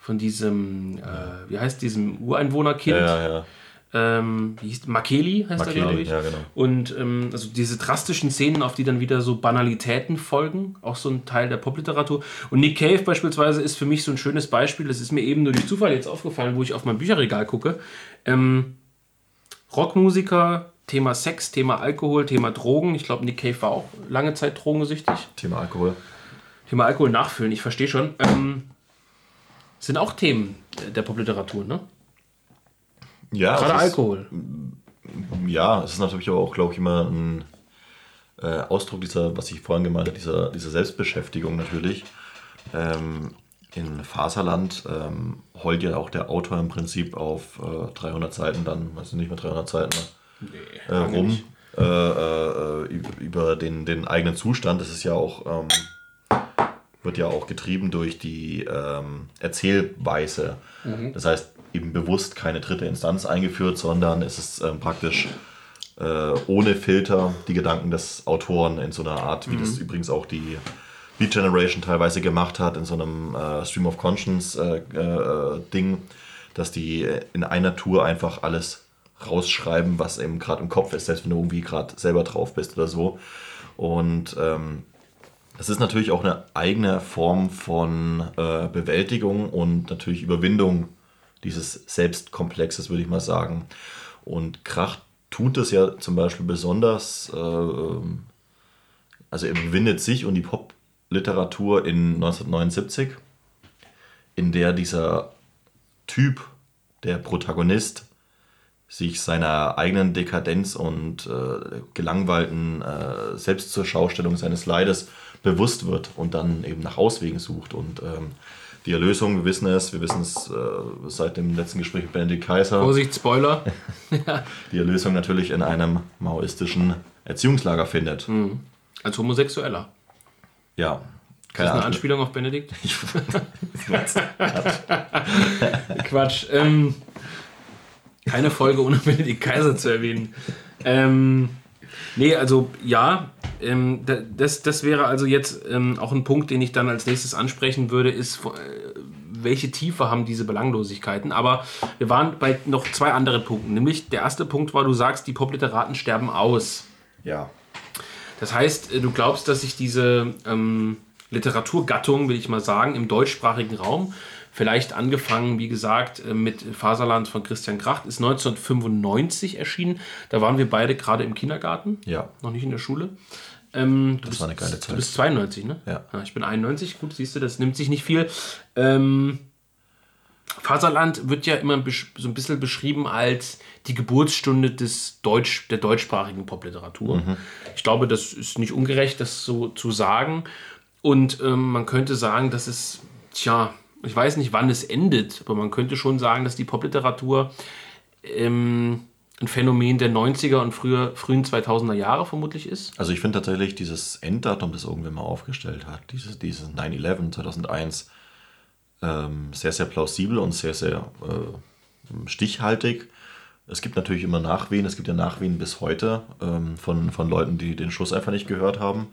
von diesem, äh, wie heißt diesem Ureinwohnerkind. Ja, ja, ja. Ähm, wie hieß Makeli heißt Makeli, er, glaube ich. ja, genau. Und ähm, also diese drastischen Szenen, auf die dann wieder so Banalitäten folgen, auch so ein Teil der Popliteratur. Und Nick Cave beispielsweise ist für mich so ein schönes Beispiel, das ist mir eben nur durch Zufall jetzt aufgefallen, wo ich auf mein Bücherregal gucke. Ähm, Rockmusiker, Thema Sex, Thema Alkohol, Thema Drogen. Ich glaube, Nick Cave war auch lange Zeit drogensüchtig. Thema Alkohol. Thema Alkohol nachfüllen, ich verstehe schon. Ähm, sind auch Themen der Popliteratur, ne? Ja, Gerade es ist- Alkohol. Ja, es ist natürlich aber auch, glaube ich, immer ein äh, Ausdruck dieser, was ich vorhin gemeint habe, dieser, dieser Selbstbeschäftigung natürlich. Ähm, in Faserland ähm, heult ja auch der Autor im Prinzip auf äh, 300 Seiten dann, also nicht mehr 300 Seiten, ne? äh, lange rum äh, äh, üb- über den, den eigenen Zustand. Das ist ja auch, ähm, wird ja auch getrieben durch die ähm, Erzählweise. Das heißt, eben bewusst keine dritte Instanz eingeführt, sondern es ist ähm, praktisch äh, ohne Filter die Gedanken des Autoren in so einer Art, wie das übrigens auch die Beat Generation teilweise gemacht hat, in so einem äh, Stream of Conscience äh, äh, Ding, dass die in einer Tour einfach alles rausschreiben, was eben gerade im Kopf ist, selbst wenn du irgendwie gerade selber drauf bist oder so. Und ähm, es ist natürlich auch eine eigene Form von äh, Bewältigung und natürlich Überwindung dieses Selbstkomplexes, würde ich mal sagen. Und Krach tut es ja zum Beispiel besonders, äh, ähm, also er überwindet sich und die Popliteratur in 1979, in der dieser Typ, der Protagonist, sich seiner eigenen Dekadenz und äh, gelangweilten äh, selbst zur Schaustellung seines Leides bewusst wird und dann eben nach Auswegen sucht. Und ähm, die Erlösung, wir wissen es, wir wissen es äh, seit dem letzten Gespräch mit Benedikt Kaiser, Vorsicht, Spoiler. die Erlösung natürlich in einem maoistischen Erziehungslager findet. Als Homosexueller. Ja, Ist keine das eine. Anspielung auf Benedikt? Quatsch. Ähm, keine Folge ohne Benedikt Kaiser zu erwähnen. Ähm, nee, also ja, ähm, da- das, das wäre also jetzt ähm, auch ein Punkt, den ich dann als nächstes ansprechen würde, ist, äh, welche Tiefe haben diese Belanglosigkeiten. Aber wir waren bei noch zwei anderen Punkten. Nämlich der erste Punkt war, du sagst, die Popliteraten sterben aus. Ja, Das heißt, äh, du glaubst, dass sich diese ähm, Literaturgattung, will ich mal sagen, im deutschsprachigen Raum, vielleicht angefangen, wie gesagt, äh, mit Faserland von Christian Kracht, ist 1995 erschienen. Da waren wir beide gerade im Kindergarten, ja. noch nicht in der Schule. Ähm, du Das war eine geile Du Zeit. bist 92, ne? Ja. Ich bin 91, gut, siehst du, das nimmt sich nicht viel. Ähm, Faserland wird ja immer so ein bisschen beschrieben als die Geburtsstunde des Deutsch, der deutschsprachigen Popliteratur. Mhm. Ich glaube, das ist nicht ungerecht, das so zu sagen. Und ähm, man könnte sagen, dass es, tja, ich weiß nicht, wann es endet, aber man könnte schon sagen, dass die Popliteratur ähm, ein Phänomen der 90er und früher, frühen 2000er Jahre vermutlich ist. Also ich finde tatsächlich dieses Enddatum, das irgendwer mal aufgestellt hat, dieses, dieses 9-11 2001, ähm, sehr, sehr plausibel und sehr, sehr äh, stichhaltig. Es gibt natürlich immer Nachwehen, es gibt ja Nachwehen bis heute ähm, von, von Leuten, die den Schuss einfach nicht gehört haben.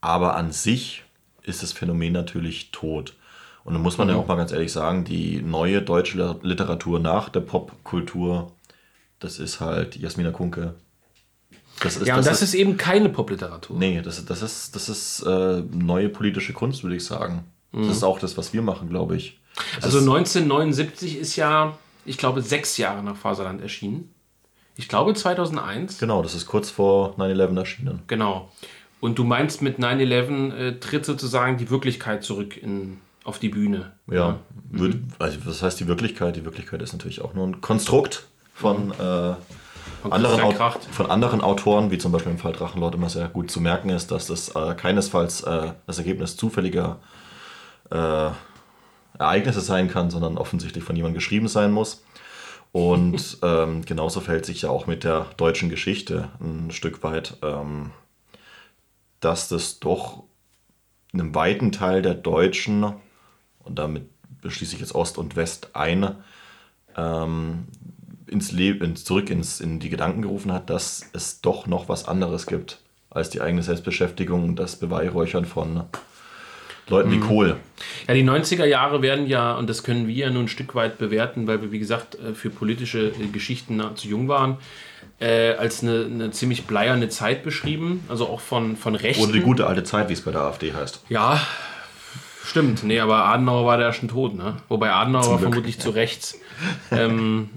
Aber an sich ist das Phänomen natürlich tot. Und da muss man ja auch mal ganz ehrlich sagen, die neue deutsche Literatur nach der Popkultur, das ist halt Jasmina Kunke. Das ist, Ja, und das ist eben keine Popliteratur. Nee, das, das ist, das ist äh, neue politische Kunst, würde ich sagen. Das ist auch das, was wir machen, glaube ich. Das Also ist, 1979 ist ja, ich glaube, sechs Jahre nach Faserland erschienen. Ich glaube 2001. genau, das ist kurz vor 9-11 erschienen. Genau. Und du meinst mit 9-11 äh, tritt sozusagen die Wirklichkeit zurück in, auf die Bühne. Ja, würd, also was heißt die Wirklichkeit? Die Wirklichkeit ist natürlich auch nur ein Konstrukt von, äh, Von anderen, Christian Au- Kracht. von anderen Autoren, wie zum Beispiel im Fall Drachenlord immer sehr gut zu merken ist, dass das äh, keinesfalls äh, das Ergebnis zufälliger äh, Ereignisse sein kann, sondern offensichtlich von jemandem geschrieben sein muss. Und ähm, genauso verhält sich ja auch mit der deutschen Geschichte ein Stück weit, ähm, dass das doch einem weiten Teil der Deutschen, und damit beschließe ich jetzt Ost und West ein, ähm, ins Leben, zurück ins, in die Gedanken gerufen hat, dass es doch noch was anderes gibt als die eigene Selbstbeschäftigung und das Beweihräuchern von Leuten wie mhm. Kohl. Ja, die 90er Jahre werden ja, und das können wir ja nur ein Stück weit bewerten, weil wir, wie gesagt, äh, für politische äh, Geschichten zu jung waren, äh, als eine, eine, ziemlich bleierne Zeit beschrieben. Also auch von, von Rechten. Oder die gute alte Zeit, wie es bei der AfD heißt. Ja, stimmt. Nee, aber Adenauer war da schon tot, ne? Wobei Adenauer war vermutlich zu rechts. ähm,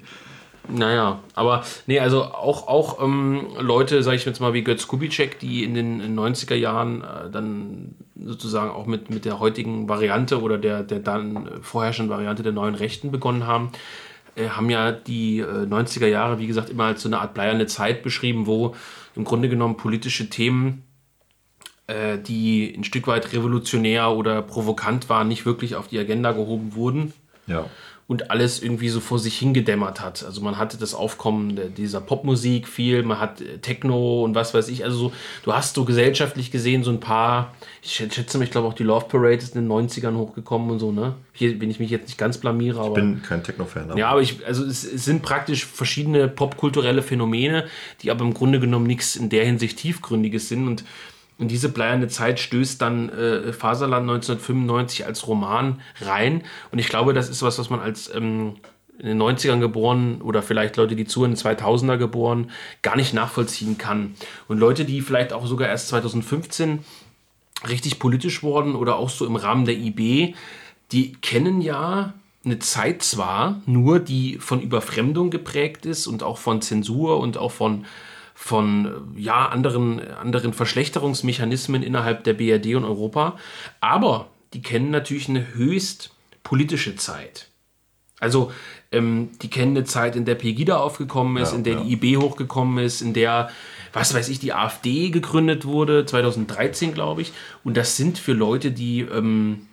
naja, aber nee, also auch, auch ähm, Leute, sage ich jetzt mal, wie Götz Kubitschek, die in den 90er Jahren äh, dann sozusagen auch mit, mit der heutigen Variante oder der, der dann vorherrschenden Variante der neuen Rechten begonnen haben, äh, haben ja die äh, 90er Jahre, wie gesagt, immer als so eine Art bleierne Zeit beschrieben, wo im Grunde genommen politische Themen, äh, die ein Stück weit revolutionär oder provokant waren, nicht wirklich auf die Agenda gehoben wurden. Ja und alles irgendwie so vor sich hingedämmert hat. Also man hatte das Aufkommen dieser Popmusik viel, man hat äh, Techno und was weiß ich. Also so, du hast so gesellschaftlich gesehen so ein paar, ich schätze, ich glaube auch die Love Parade ist in den 90ern hochgekommen und so, ne? Hier, wenn ich mich jetzt nicht ganz blamiere, aber. Ich bin kein Techno-Fan. Ja, aber ich, also es, es, sind praktisch verschiedene popkulturelle Phänomene, die aber im Grunde genommen nichts in der Hinsicht tiefgründiges sind und in diese bleierne Zeit stößt dann äh, Faserland 1995 als Roman rein. Und ich glaube, das ist was, was man als ähm, in den 90ern geboren oder vielleicht Leute, die zu in den 2000er geboren, gar nicht nachvollziehen kann. Und Leute, die vielleicht auch sogar erst 2015 richtig politisch wurden oder auch so im Rahmen der IB, die kennen ja eine Zeit zwar, nur die von Überfremdung geprägt ist und auch von Zensur und auch von von ja, anderen, anderen Verschlechterungsmechanismen innerhalb der BRD und Europa. Aber die kennen natürlich eine höchst politische Zeit. Also ähm, die kennen eine Zeit, in der Pegida aufgekommen ist, ja, in der ja. die IB hochgekommen ist, in der, was weiß ich, die AfD gegründet wurde, 2013 glaube ich. Und das sind für Leute, die, ähm,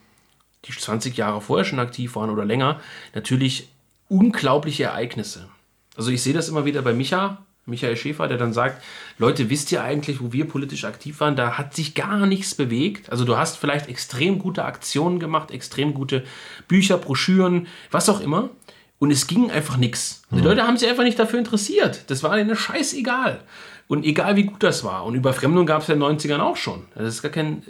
die 20 Jahre vorher schon aktiv waren oder länger, natürlich unglaubliche Ereignisse. Also ich sehe das immer wieder bei Micha, Michael Schäfer, der dann sagt, Leute, wisst ihr eigentlich, wo wir politisch aktiv waren? Da hat sich gar nichts bewegt. Also du hast vielleicht extrem gute Aktionen gemacht, extrem gute Bücher, Broschüren, was auch immer. Und es ging einfach nichts. Die mhm. Leute haben sich einfach nicht dafür interessiert. Das war ihnen scheißegal. Und egal wie gut das war. Und Überfremdung gab es ja in den 90ern auch schon. Das ist gar kein.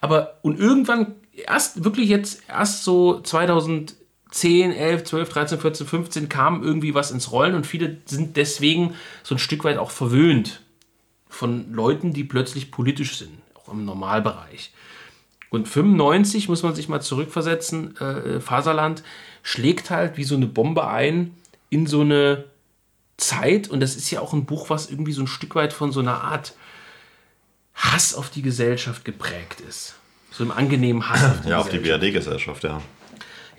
Aber und irgendwann, erst wirklich jetzt, erst so 2000 10, 11, 12, 13, 14, 15 kam irgendwie was ins Rollen und viele sind deswegen so ein Stück weit auch verwöhnt von Leuten, die plötzlich politisch sind, auch im Normalbereich. Und 95 muss man sich mal zurückversetzen, äh, Faserland schlägt halt wie so eine Bombe ein in so eine Zeit und das ist ja auch ein Buch, was irgendwie so ein Stück weit von so einer Art Hass auf die Gesellschaft geprägt ist. So einem angenehmen Hass auf die Ja, auf die BRD-Gesellschaft, ja.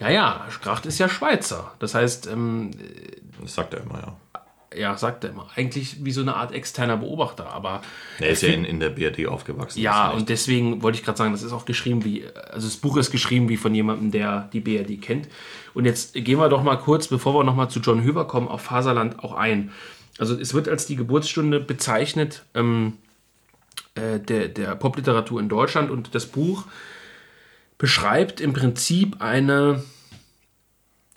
Ja, ja, Skracht ist ja Schweizer. Das heißt. Ähm, das sagt er immer, ja. Ja, sagt er immer. Eigentlich wie so eine Art externer Beobachter, aber. Er ist ja in, in der BRD aufgewachsen. Ja, und deswegen wollte ich gerade sagen, das ist auch geschrieben wie. Also das Buch ist geschrieben wie von jemandem, der die BRD kennt. Und jetzt gehen wir doch mal kurz, bevor wir nochmal zu John Höver kommen, auf Faserland auch ein. Also es wird als die Geburtsstunde bezeichnet ähm, äh, der, der Popliteratur in Deutschland und das Buch beschreibt im Prinzip eine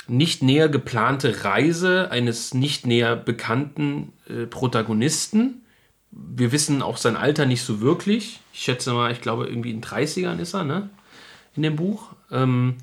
nicht näher geplante Reise eines nicht näher bekannten äh, Protagonisten. Wir wissen auch sein Alter nicht so wirklich. Ich schätze mal, ich glaube, irgendwie in 30ern ist er, ne? In dem Buch. Ähm,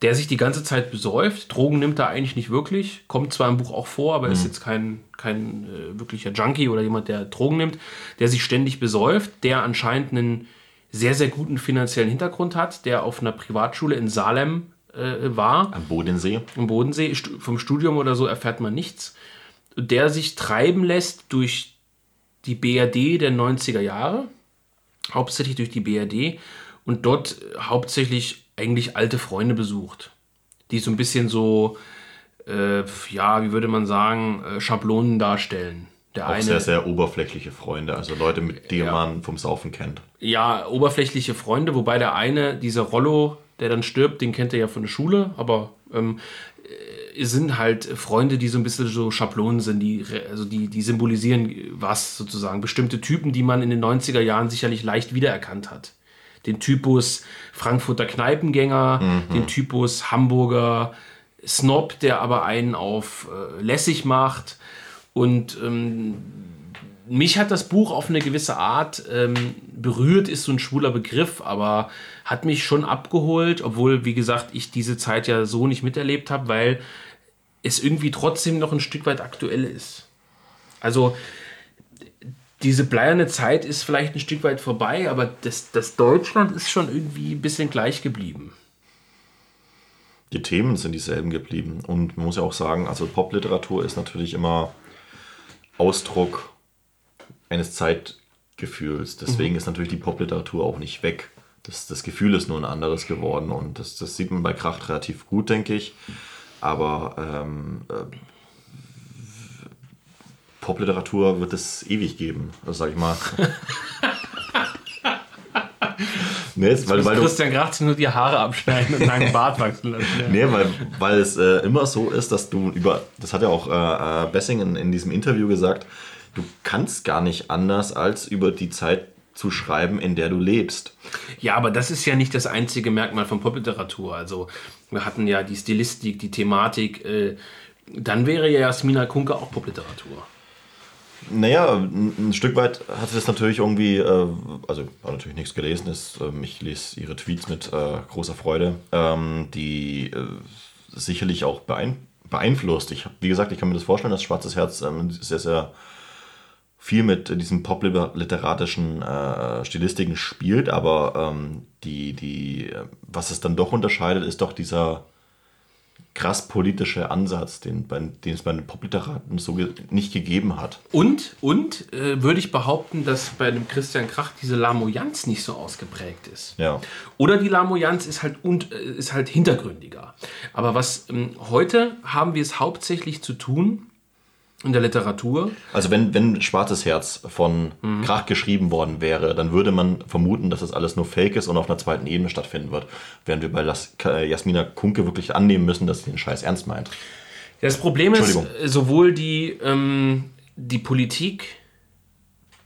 der sich die ganze Zeit besäuft. Drogen nimmt er eigentlich nicht wirklich. Kommt zwar im Buch auch vor, aber mhm. ist jetzt kein, kein äh, wirklicher Junkie oder jemand, der Drogen nimmt. Der sich ständig besäuft. Der anscheinend einen sehr, sehr guten finanziellen Hintergrund hat, der auf einer Privatschule in Salem äh, war. Am Bodensee. Am Bodensee. Vom Studium oder so erfährt man nichts. Der sich treiben lässt durch die BRD der 90er Jahre, hauptsächlich durch die BRD und dort hauptsächlich eigentlich alte Freunde besucht, die so ein bisschen so, äh, ja, wie würde man sagen, äh, Schablonen darstellen. Der auch eine, sehr, sehr oberflächliche Freunde, also Leute, mit denen ja, man vom Saufen kennt. Ja, oberflächliche Freunde, wobei der eine, dieser Rollo, der dann stirbt, den kennt er ja von der Schule, aber ähm, äh, sind halt Freunde, die so ein bisschen so Schablonen sind, die, also die, die symbolisieren was sozusagen. Bestimmte Typen, die man in den 90er Jahren sicherlich leicht wiedererkannt hat. Den Typus Frankfurter Kneipengänger, mhm. den Typus Hamburger Snob, der aber einen auf äh, lässig macht. Und ähm, mich hat das Buch auf eine gewisse Art ähm, berührt, ist so ein schwuler Begriff, aber hat mich schon abgeholt, obwohl, wie gesagt, ich diese Zeit ja so nicht miterlebt habe, weil es irgendwie trotzdem noch ein Stück weit aktuell ist. Also diese bleierne Zeit ist vielleicht ein Stück weit vorbei, aber das, das Deutschland ist schon irgendwie ein bisschen gleich geblieben. Die Themen sind dieselben geblieben. Und man muss ja auch sagen, also Popliteratur ist natürlich immer Ausdruck eines Zeitgefühls. Deswegen mhm. ist natürlich die Popliteratur auch nicht weg. Das, das Gefühl ist nur ein anderes geworden und das, das sieht man bei Kracht relativ gut, denke ich. Aber ähm, äh, Popliteratur wird es ewig geben, das sage ich mal. nee, jetzt, weil, weil Christian Gracht nur die Haare abschneiden und einen Bart wachsen lassen. Ja. Nee, weil, weil es äh, immer so ist, dass du über, das hat ja auch äh, äh Bessing in, in diesem Interview gesagt, du kannst gar nicht anders, als über die Zeit zu schreiben, in der du lebst. Ja, aber das ist ja nicht das einzige Merkmal von Popliteratur. Also wir hatten ja die Stilistik, die Thematik. Äh, dann wäre ja Jasmina Kunke auch Popliteratur. Naja, ein Stück weit hat sie das natürlich irgendwie, äh, also habe natürlich nichts gelesen, ist, äh, ich lese ihre Tweets mit äh, großer Freude, ähm, die äh, sicherlich auch beein beeinflusst. Ich, wie gesagt, ich kann mir das vorstellen, dass Schwarzes Herz ähm, sehr, sehr viel mit diesen popliterarischen äh, Stilistiken spielt, aber ähm, die, die, was es dann doch unterscheidet, ist doch dieser krass politische Ansatz, den, den es bei den Popliteraten so ge nicht gegeben hat. Und, und äh, würde ich behaupten, dass bei dem Christian Krach diese Lamoyanz nicht so ausgeprägt ist. Ja. Oder die Lamoyanz ist halt, und, äh, ist halt hintergründiger. Aber was ähm, heute haben wir es hauptsächlich zu tun in der Literatur. Also wenn, wenn Schwarzes Herz von mhm. Krach geschrieben worden wäre, dann würde man vermuten, dass das alles nur Fake ist und auf einer zweiten Ebene stattfinden wird. Während wir bei Las Jasmina Kunke wirklich annehmen müssen, dass sie den Scheiß ernst meint. Das Problem ist, sowohl die, ähm, die Politik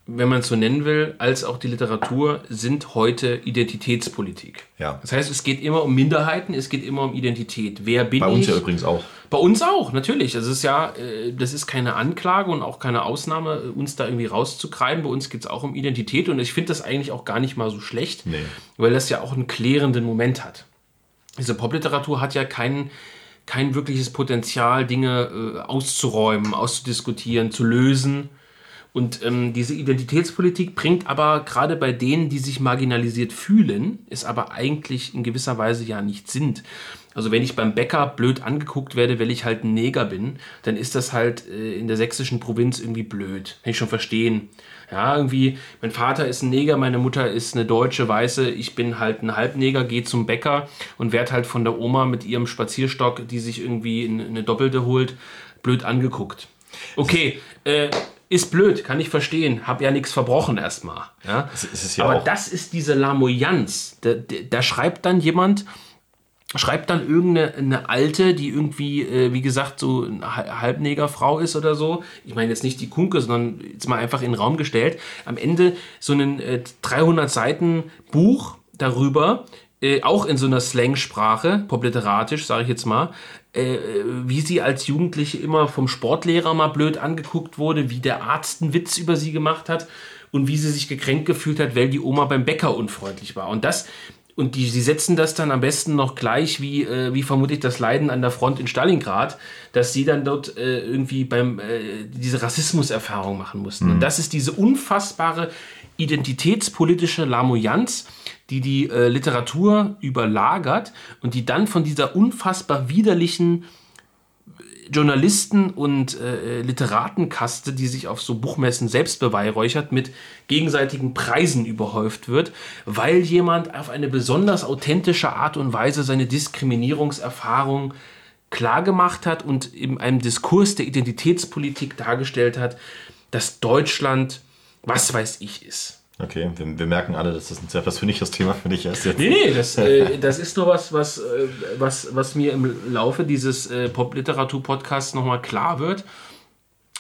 wenn man es so nennen will, als auch die Literatur sind heute Identitätspolitik. Ja. Das heißt, es geht immer um Minderheiten, es geht immer um Identität. Wer bin ich? Bei uns ja übrigens auch. Bei uns auch, natürlich. Das ist ja, äh, das ist keine Anklage und auch keine Ausnahme, uns da irgendwie rauszukreien. Bei uns geht es auch um Identität und ich finde das eigentlich auch gar nicht mal so schlecht, nee. weil das ja auch einen klärenden Moment hat. Diese Popliteratur hat ja keinen kein wirkliches Potenzial, Dinge äh, auszuräumen, auszudiskutieren, zu lösen und ähm, diese Identitätspolitik bringt aber gerade bei denen, die sich marginalisiert fühlen, es aber eigentlich in gewisser Weise ja nicht sind. Also wenn ich beim Bäcker blöd angeguckt werde, weil ich halt ein Neger bin, dann ist das halt äh, in der sächsischen Provinz irgendwie blöd. Kann ich schon verstehen. Ja, irgendwie, mein Vater ist ein Neger, meine Mutter ist eine deutsche Weiße, ich bin halt ein Halbneger, gehe zum Bäcker und werde halt von der Oma mit ihrem Spazierstock, die sich irgendwie eine Doppelte holt, blöd angeguckt. Okay, äh, ist blöd, kann ich verstehen. Hab ja nichts verbrochen erstmal. Ja? Das ja Aber auch. das ist diese Lamoyanz. Da, da, schreibt dann jemand, schreibt dann irgendeine eine Alte, die irgendwie, äh, wie gesagt, so eine Halbnegerfrau ist oder so. Ich meine jetzt nicht die Kunke, sondern jetzt mal einfach in den Raum gestellt. Am Ende so ein äh, 300 Seiten Buch darüber, äh, auch in so einer Slangsprache, popliteratisch, sage ich jetzt mal, äh, wie sie als Jugendliche immer vom Sportlehrer mal blöd angeguckt wurde, wie der Arzt einen Witz über sie gemacht hat und wie sie sich gekränkt gefühlt hat, weil die Oma beim Bäcker unfreundlich war. Und das, und die, sie setzen das dann am besten noch gleich wie, äh, wie vermutlich das Leiden an der Front in Stalingrad, dass sie dann dort äh, irgendwie beim äh, diese Rassismuserfahrung machen mussten. Mhm. Und das ist diese unfassbare identitätspolitische Lamoyanz, die die äh, Literatur überlagert und die dann von dieser unfassbar widerlichen Journalisten- und äh, Literatenkaste, die sich auf so Buchmessen selbst beweihräuchert, mit gegenseitigen Preisen überhäuft wird, weil jemand auf eine besonders authentische Art und Weise seine Diskriminierungserfahrung klargemacht hat und in einem Diskurs der Identitätspolitik dargestellt hat, dass Deutschland was weiß ich ist. Okay, wir, wir, merken alle, dass das ein sehr persönliches Thema für dich ist. Jetzt. Nee, nee, das, äh, das ist nur was, was, äh, was, was mir im Laufe dieses äh, Popliteratur-Podcasts nochmal klar wird,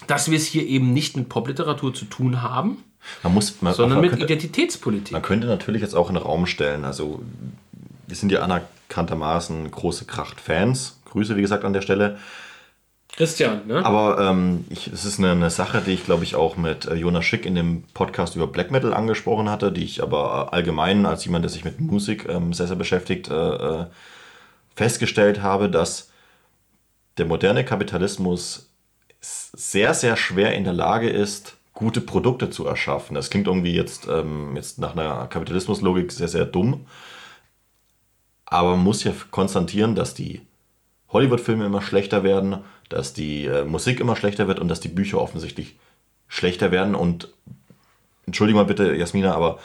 dass wir es hier eben nicht mit Popliteratur zu tun haben, man muss, man, sondern man mit könnte, Identitätspolitik. Man könnte natürlich jetzt auch in den Raum stellen, also wir sind ja anerkanntermaßen große Kracht-Fans. Grüße, wie gesagt, an der Stelle. Christian, ne? Aber ähm, es ist eine, eine, Sache, die ich, glaube ich, auch mit äh, Jonas Schick in dem Podcast über Black Metal angesprochen hatte, die ich aber allgemein als jemand, der sich mit Musik ähm, sehr, sehr beschäftigt, äh, äh, festgestellt habe, dass der moderne Kapitalismus sehr, sehr schwer in der Lage ist, gute Produkte zu erschaffen. Das klingt irgendwie jetzt, ähm, jetzt nach einer Kapitalismuslogik sehr, sehr dumm. Aber man muss ja konstatieren, dass die Hollywood-Filme immer schlechter werden, dass die äh, Musik immer schlechter wird und dass die Bücher offensichtlich schlechter werden. Und entschuldige mal bitte, Jasmina, aber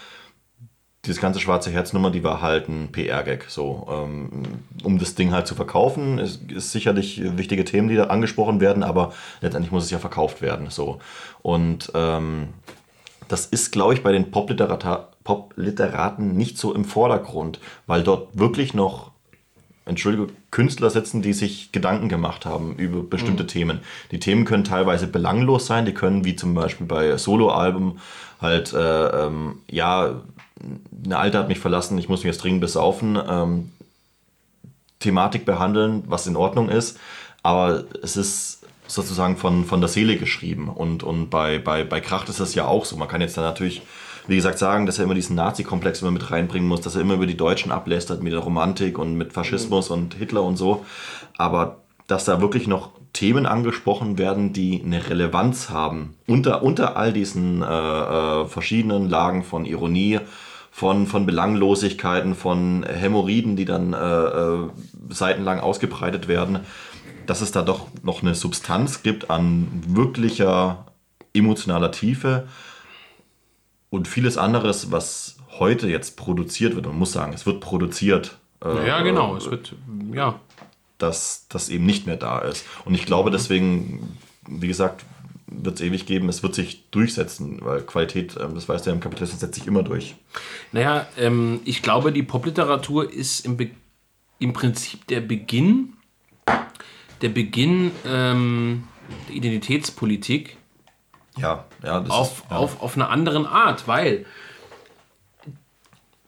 dieses ganze schwarze Herznummer, die war halt ein PR-Gag. So, ähm, um das Ding halt zu verkaufen, ist, ist sicherlich wichtige Themen, die da angesprochen werden, aber letztendlich muss es ja verkauft werden. So. Und ähm, das ist, glaube ich, bei den Pop-Literaten nicht so im Vordergrund, weil dort wirklich noch Entschuldigung, Künstler sitzen, die sich Gedanken gemacht haben über bestimmte mhm. Themen. Die Themen können teilweise belanglos sein, die können wie zum Beispiel bei Soloalben halt, äh, ähm, ja, eine Alte hat mich verlassen, ich muss mich jetzt dringend besaufen, ähm, Thematik behandeln, was in Ordnung ist, aber es ist sozusagen von, von der Seele geschrieben und, und bei, bei, bei Kracht ist das ja auch so. Man kann jetzt da natürlich wie gesagt, sagen, dass er immer diesen Nazi-Komplex immer mit reinbringen muss, dass er immer über die Deutschen ablästert mit der Romantik und mit Faschismus mhm. und Hitler und so. Aber dass da wirklich noch Themen angesprochen werden, die eine Relevanz haben, unter, unter all diesen äh, äh, verschiedenen Lagen von Ironie, von, von Belanglosigkeiten, von Hämorrhoiden, die dann äh, äh, seitenlang ausgebreitet werden, dass es da doch noch eine Substanz gibt an wirklicher emotionaler Tiefe und vieles anderes, was heute jetzt produziert wird, man muss sagen, es wird produziert. Äh, ja, genau, es wird, ja. Dass das eben nicht mehr da ist. Und ich glaube, deswegen, wie gesagt, wird es ewig geben, es wird sich durchsetzen, weil Qualität, ähm, das weißt du ja im Kapitalismus, setzt sich immer durch. Naja, ähm, ich glaube, die Popliteratur ist im, Be im Prinzip der Beginn, der Beginn ähm, der Identitätspolitik ja, ja, auf, ist, ja. Auf, auf eine andere Art, weil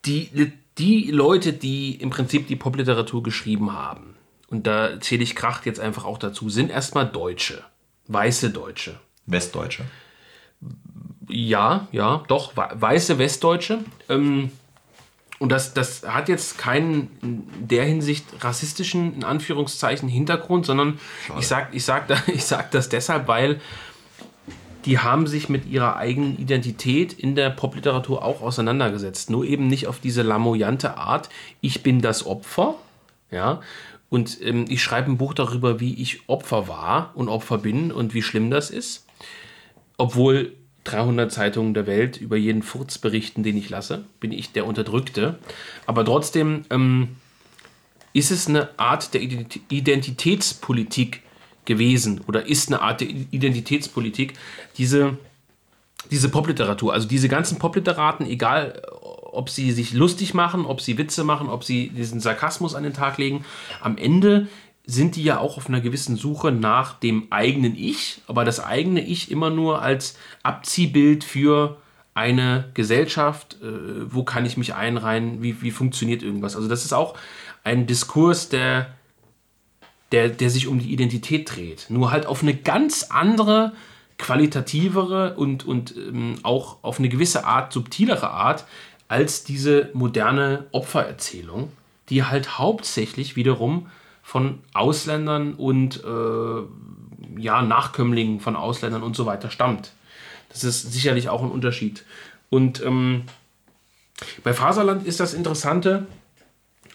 die, die Leute, die im Prinzip die Popliteratur geschrieben haben, und da zähle ich Kracht jetzt einfach auch dazu, sind erstmal Deutsche, weiße Deutsche. Westdeutsche. Ja, ja, doch, weiße Westdeutsche. Ähm, und das, das hat jetzt keinen in der Hinsicht rassistischen, in Anführungszeichen, Hintergrund, sondern Schade. ich sage ich sag, ich sag das deshalb, weil die haben sich mit ihrer eigenen Identität in der Popliteratur auch auseinandergesetzt. Nur eben nicht auf diese lamoyante Art, ich bin das Opfer, ja, und ähm, ich schreibe ein Buch darüber, wie ich Opfer war und Opfer bin und wie schlimm das ist. Obwohl 300 Zeitungen der Welt über jeden Furz berichten, den ich lasse, bin ich der Unterdrückte. Aber trotzdem ähm, ist es eine Art der Identitätspolitik, gewesen oder ist eine Art Identitätspolitik, diese, diese Popliteratur. Also diese ganzen Popliteraten, egal ob sie sich lustig machen, ob sie Witze machen, ob sie diesen Sarkasmus an den Tag legen, am Ende sind die ja auch auf einer gewissen Suche nach dem eigenen Ich, aber das eigene Ich immer nur als Abziehbild für eine Gesellschaft, äh, wo kann ich mich einreihen, wie, wie funktioniert irgendwas. Also das ist auch ein Diskurs, der der, der sich um die Identität dreht. Nur halt auf eine ganz andere, qualitativere und, und ähm, auch auf eine gewisse Art subtilere Art als diese moderne Opfererzählung, die halt hauptsächlich wiederum von Ausländern und äh, ja, Nachkömmlingen von Ausländern und so weiter stammt. Das ist sicherlich auch ein Unterschied. Und ähm, bei Faserland ist das Interessante,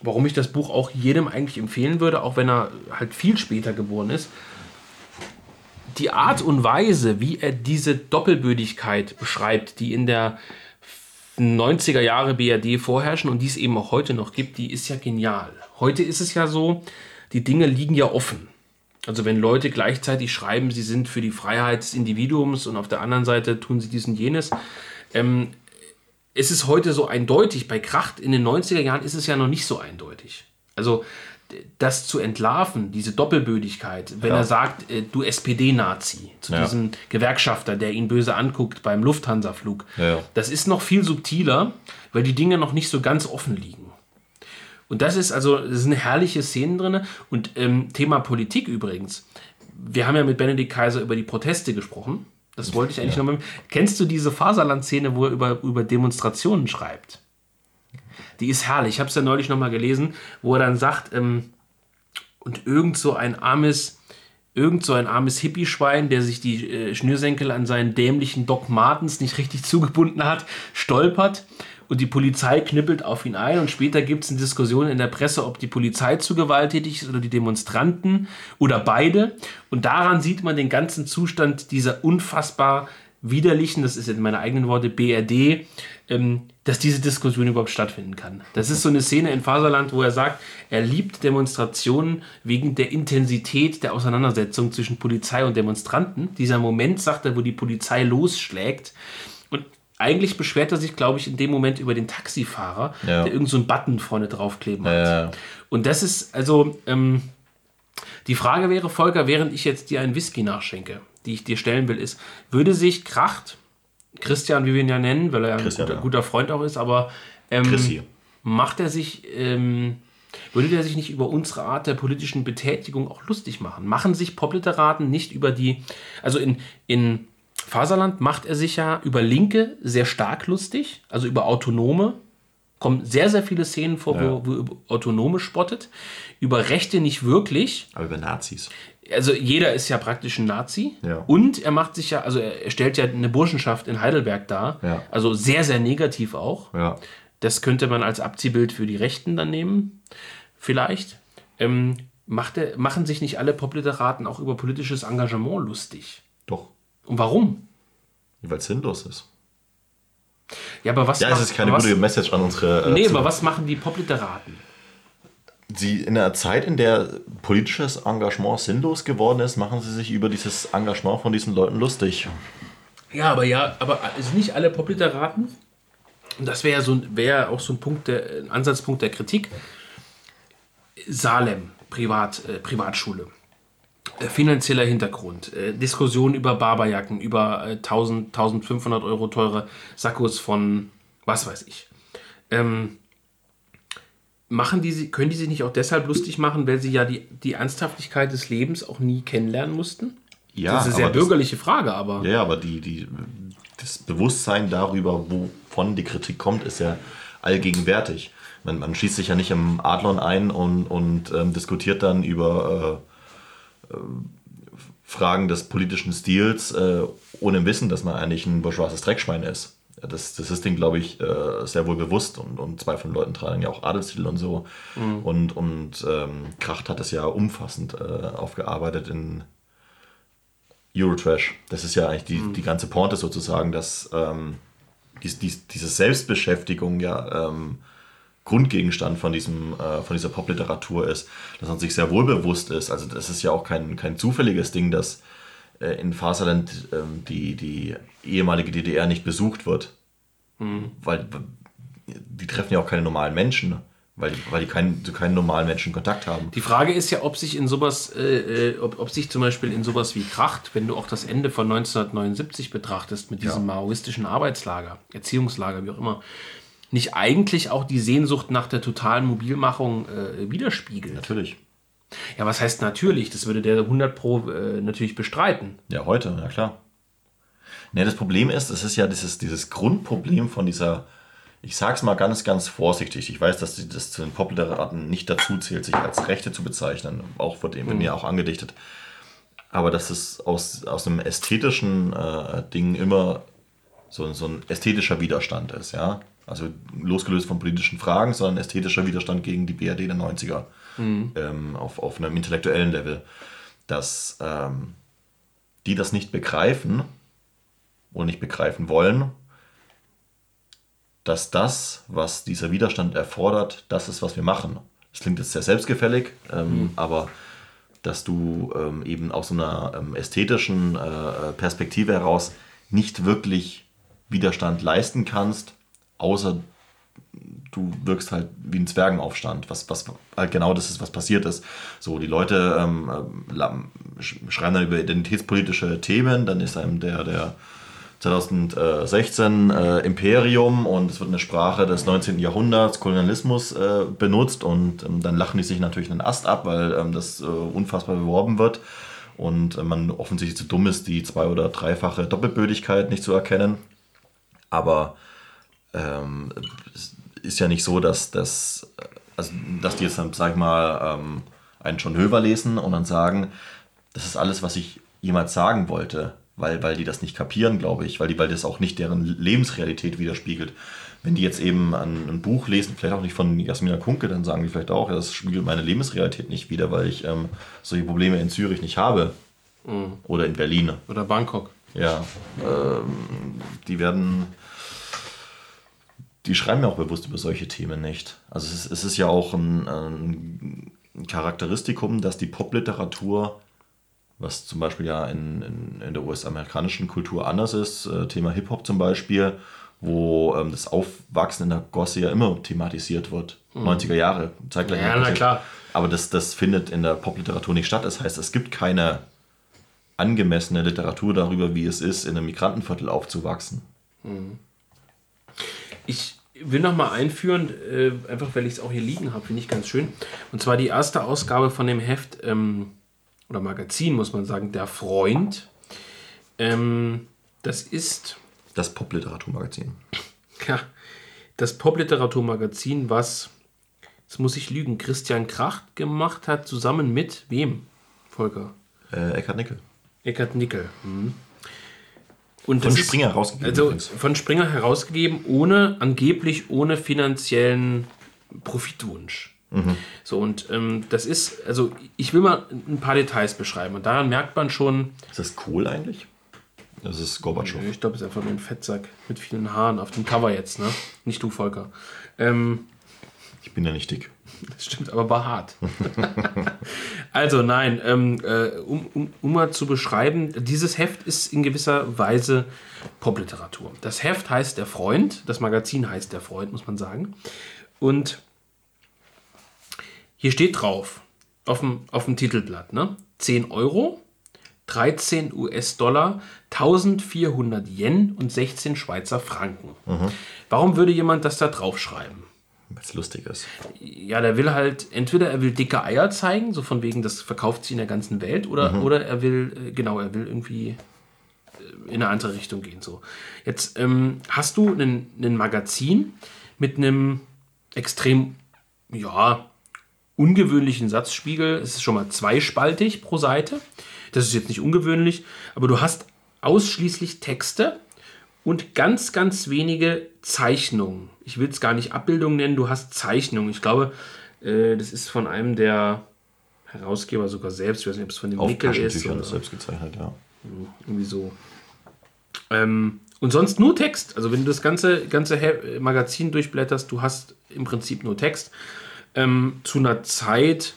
warum ich das Buch auch jedem eigentlich empfehlen würde, auch wenn er halt viel später geboren ist. Die Art und Weise, wie er diese Doppelbödigkeit beschreibt, die in der 90er Jahre BRD vorherrschen und die es eben auch heute noch gibt, die ist ja genial. Heute ist es ja so, die Dinge liegen ja offen. Also wenn Leute gleichzeitig schreiben, sie sind für die Freiheit des Individuums und auf der anderen Seite tun sie dies und jenes, ähm, es ist heute so eindeutig. Bei Kracht in den 90er Jahren ist es ja noch nicht so eindeutig. Also das zu entlarven, diese Doppelbödigkeit, wenn Ja. er sagt, äh, du SPD-Nazi, zu Ja. diesem Gewerkschafter, der ihn böse anguckt beim Lufthansa-Flug, Ja. das ist noch viel subtiler, weil die Dinge noch nicht so ganz offen liegen. Und das ist also, das sind herrliche Szenen drin. Und ähm, Thema Politik übrigens. Wir haben ja mit Benedikt Kaiser über die Proteste gesprochen. Das wollte ich eigentlich nochmal. Kennst du diese Faserland-Szene, wo er über, über Demonstrationen schreibt? Die ist herrlich. Ich habe es ja neulich nochmal gelesen, wo er dann sagt, ähm, und irgend so ein armes, irgend so ein armes Hippie-Schwein, der sich die äh, Schnürsenkel an seinen dämlichen Doc Martens nicht richtig zugebunden hat, stolpert und die Polizei knippelt auf ihn ein und später gibt es eine Diskussion in der Presse, ob die Polizei zu gewalttätig ist oder die Demonstranten oder beide. Und daran sieht man den ganzen Zustand dieser unfassbar widerlichen, das ist jetzt meine eigenen Worte, BRD, ähm, dass diese Diskussion überhaupt stattfinden kann. Das ist so eine Szene in Faserland, wo er sagt, er liebt Demonstrationen wegen der Intensität der Auseinandersetzung zwischen Polizei und Demonstranten. Dieser Moment, sagt er, wo die Polizei losschlägt. Eigentlich beschwert er sich, glaube ich, in dem Moment über den Taxifahrer, Ja. der irgend so einen Button vorne draufkleben hat. Ja. Und das ist also, ähm, die Frage wäre, Volker, während ich jetzt dir einen Whisky nachschenke, die ich dir stellen will, ist, würde sich Kracht, Christian, wie wir ihn ja nennen, weil er ja ein Christian, guter, ja. guter Freund auch ist, aber ähm, macht er sich, ähm, würde der sich nicht über unsere Art der politischen Betätigung auch lustig machen? Machen sich Popliteraten nicht über die, also in, in Faserland macht er sich ja über Linke sehr stark lustig, also über Autonome. Kommen sehr, sehr viele Szenen vor, Ja. wo, wo über Autonome spottet. Über Rechte nicht wirklich. Aber über Nazis. Also jeder ist ja praktisch ein Nazi. Ja. Und er macht sich ja, also er stellt ja eine Burschenschaft in Heidelberg dar. Ja. Also sehr, sehr negativ auch. Das könnte man als Abziehbild für die Rechten dann nehmen. Vielleicht. Ähm, macht er, machen sich nicht alle Popliteraten auch über politisches Engagement lustig? Doch. Und warum? Weil es sinnlos ist. Ja, aber was Ja, es ist keine was, gute Message an unsere. äh, Nee, Zuhörer. aber was machen die Popliteraten? Sie in einer Zeit, in der politisches Engagement sinnlos geworden ist, machen sie sich über dieses Engagement von diesen Leuten lustig. Ja, aber ja, aber sind nicht alle Popliteraten? Und das wäre ja so, ein- wäre auch so ein Punkt, der, ein Ansatzpunkt der Kritik. Salem, Privat, äh, Privatschule. Äh, finanzieller Hintergrund, äh, Diskussion über Barberjacken, über äh, 1000, 1500 Euro teure Sakkos von was weiß ich. Ähm, machen die, sie- können die sich nicht auch deshalb lustig machen, weil sie ja die, die Ernsthaftigkeit des Lebens auch nie kennenlernen mussten? Ja, das ist eine sehr aber das- bürgerliche Frage, aber. Ja, aber die, die, das Bewusstsein darüber, wovon die Kritik kommt, ist ja allgegenwärtig. Man, man schießt sich ja nicht im Adlon ein und, und ähm, diskutiert dann über äh, Fragen des politischen Stils, äh, ohne Wissen, dass man eigentlich ein bourgeoises Dreckschwein ist. Das, das ist denen, glaube ich, äh, sehr wohl bewusst und, und zwei von den Leuten tragen ja auch Adelstitel und so. Und, und ähm, Kracht hat das ja umfassend äh, aufgearbeitet in Eurotrash. Das ist ja eigentlich die, die ganze Pointe sozusagen, dass ähm, dies, dies, diese Selbstbeschäftigung ja ähm, Grundgegenstand von, diesem, äh, von dieser Popliteratur ist, dass man sich sehr wohl bewusst ist. Also das ist ja auch kein, kein zufälliges Ding, dass äh, in Faserland ähm, die, die ehemalige DDR nicht besucht wird. Weil die treffen ja auch keine normalen Menschen, weil die, weil die keinen, zu keinen normalen Menschen Kontakt haben. Die Frage ist ja, ob sich in sowas, äh, äh, ob, ob sich zum Beispiel in sowas wie Kracht, wenn du auch das Ende von 1979 betrachtest mit diesem maoistischen Arbeitslager, Erziehungslager, wie auch immer, nicht eigentlich auch die Sehnsucht nach der totalen Mobilmachung äh, widerspiegelt. Natürlich. Ja, was heißt natürlich? Das würde der 100 Pro äh, natürlich bestreiten. Ja, heute, ja klar. Ne, das Problem ist, es ist ja dieses, dieses Grundproblem von dieser, ich sag's mal ganz, ganz vorsichtig. Ich weiß, dass das zu den Popliteraten nicht dazu zählt, sich als Rechte zu bezeichnen. Auch wird eben mir auch angedichtet. Aber dass es aus, aus einem ästhetischen äh, Ding immer so, so ein ästhetischer Widerstand ist, ja. Also losgelöst von politischen Fragen, sondern ästhetischer Widerstand gegen die BRD der 90er. Ähm, auf, auf einem intellektuellen Level. Dass ähm, die das nicht begreifen oder nicht begreifen wollen, dass das, was dieser Widerstand erfordert, das ist, was wir machen. Das klingt jetzt sehr selbstgefällig, ähm, aber dass du ähm, eben aus so einer ähm, ästhetischen äh, Perspektive heraus nicht wirklich Widerstand leisten kannst, außer du wirkst halt wie ein Zwergenaufstand, was, was halt genau das ist, was passiert ist. So, die Leute ähm, äh, schreiben dann über identitätspolitische Themen, dann ist einem der, der 2016 äh, Imperium und es wird eine Sprache des 19. Jahrhunderts, Kolonialismus äh, benutzt und ähm, dann lachen die sich natürlich einen Ast ab, weil ähm, das äh, unfassbar beworben wird und äh, man offensichtlich zu dumm ist, die zwei- oder dreifache Doppelbödigkeit nicht zu erkennen. Aber ähm, ist ja nicht so, dass, dass, also, dass die jetzt dann, sag ich mal, ähm, einen John Höver lesen und dann sagen, das ist alles, was ich jemals sagen wollte weil, weil die das nicht kapieren, glaube ich, weil, die, weil das auch nicht deren Lebensrealität widerspiegelt. Wenn die jetzt eben ein, ein Buch lesen, vielleicht auch nicht von Jasmina Kunke, dann sagen die vielleicht auch, ja, das spiegelt meine Lebensrealität nicht wider, weil ich ähm, solche Probleme in Zürich nicht habe. Mhm. Oder in Berlin. Oder Bangkok. Ja. Ähm, die werden. Die schreiben ja auch bewusst über solche Themen nicht. Also es ist, es ist ja auch ein, ein Charakteristikum, dass die Popliteratur was zum Beispiel ja in, in, in der US-amerikanischen Kultur anders ist. Äh, Thema Hip-Hop zum Beispiel, wo ähm, das Aufwachsen in der Gosse ja immer thematisiert wird. Mhm. 90er Jahre, zeitgleich. Ja, na klar. Aber das, das findet in der Popliteratur nicht statt. Das heißt, es gibt keine angemessene Literatur darüber, wie es ist, in einem Migrantenviertel aufzuwachsen. Mhm. Ich will noch mal einführen, äh, einfach weil ich es auch hier liegen habe, finde ich ganz schön. Und zwar die erste Ausgabe von dem Heft ähm, oder Magazin, muss man sagen, Der Freund. Ähm, das ist. Das Popliteraturmagazin. Ja, das Popliteraturmagazin, was, jetzt muss ich lügen, Christian Kracht gemacht hat, zusammen mit wem, Volker? Äh, Eckhard Nickel. Eckhard Nickel. Mhm. Und von Springer herausgegeben. Also übrigens. von Springer herausgegeben, ohne, angeblich ohne finanziellen Profitwunsch. Mhm. So, und ähm, das ist, also ich will mal ein paar Details beschreiben und daran merkt man schon. Ist das Kohl eigentlich? Das ist Gorbatschow. Ich glaube, es ist einfach nur ein Fettsack mit vielen Haaren auf dem Cover jetzt, ne? Nicht du, Volker. Ähm, ich bin ja nicht dick. Das stimmt, aber behaart. also nein, ähm, äh, um, um, um mal zu beschreiben, dieses Heft ist in gewisser Weise Popliteratur. Das Heft heißt Der Freund, das Magazin heißt Der Freund, muss man sagen. Und hier steht drauf, auf dem, auf dem Titelblatt, ne? 10 Euro, 13 US-Dollar, 1400 Yen und 16 Schweizer Franken. Mhm. Warum würde jemand das da draufschreiben? Weil es lustig ist. Ja, der will halt, entweder er will dicke Eier zeigen, so von wegen, das verkauft sie in der ganzen Welt, oder, mhm. oder er will, äh, genau, er will irgendwie äh, in eine andere Richtung gehen. So. Jetzt ähm, hast du ein Magazin mit einem extrem, ja, ungewöhnlichen Satzspiegel. Es ist schon mal zweispaltig pro Seite. Das ist jetzt nicht ungewöhnlich, aber du hast ausschließlich Texte und ganz, ganz wenige Zeichnungen. Ich will es gar nicht Abbildungen nennen, du hast Zeichnungen. Ich glaube, äh, das ist von einem der Herausgeber sogar selbst. Ich weiß nicht, ob es von dem Auf Nickel ist. Oder selbst gezeichnet, ja. Irgendwie so. Ähm, und sonst nur Text. Also wenn du das ganze, ganze Magazin durchblätterst, du hast im Prinzip nur Text ähm, zu einer Zeit,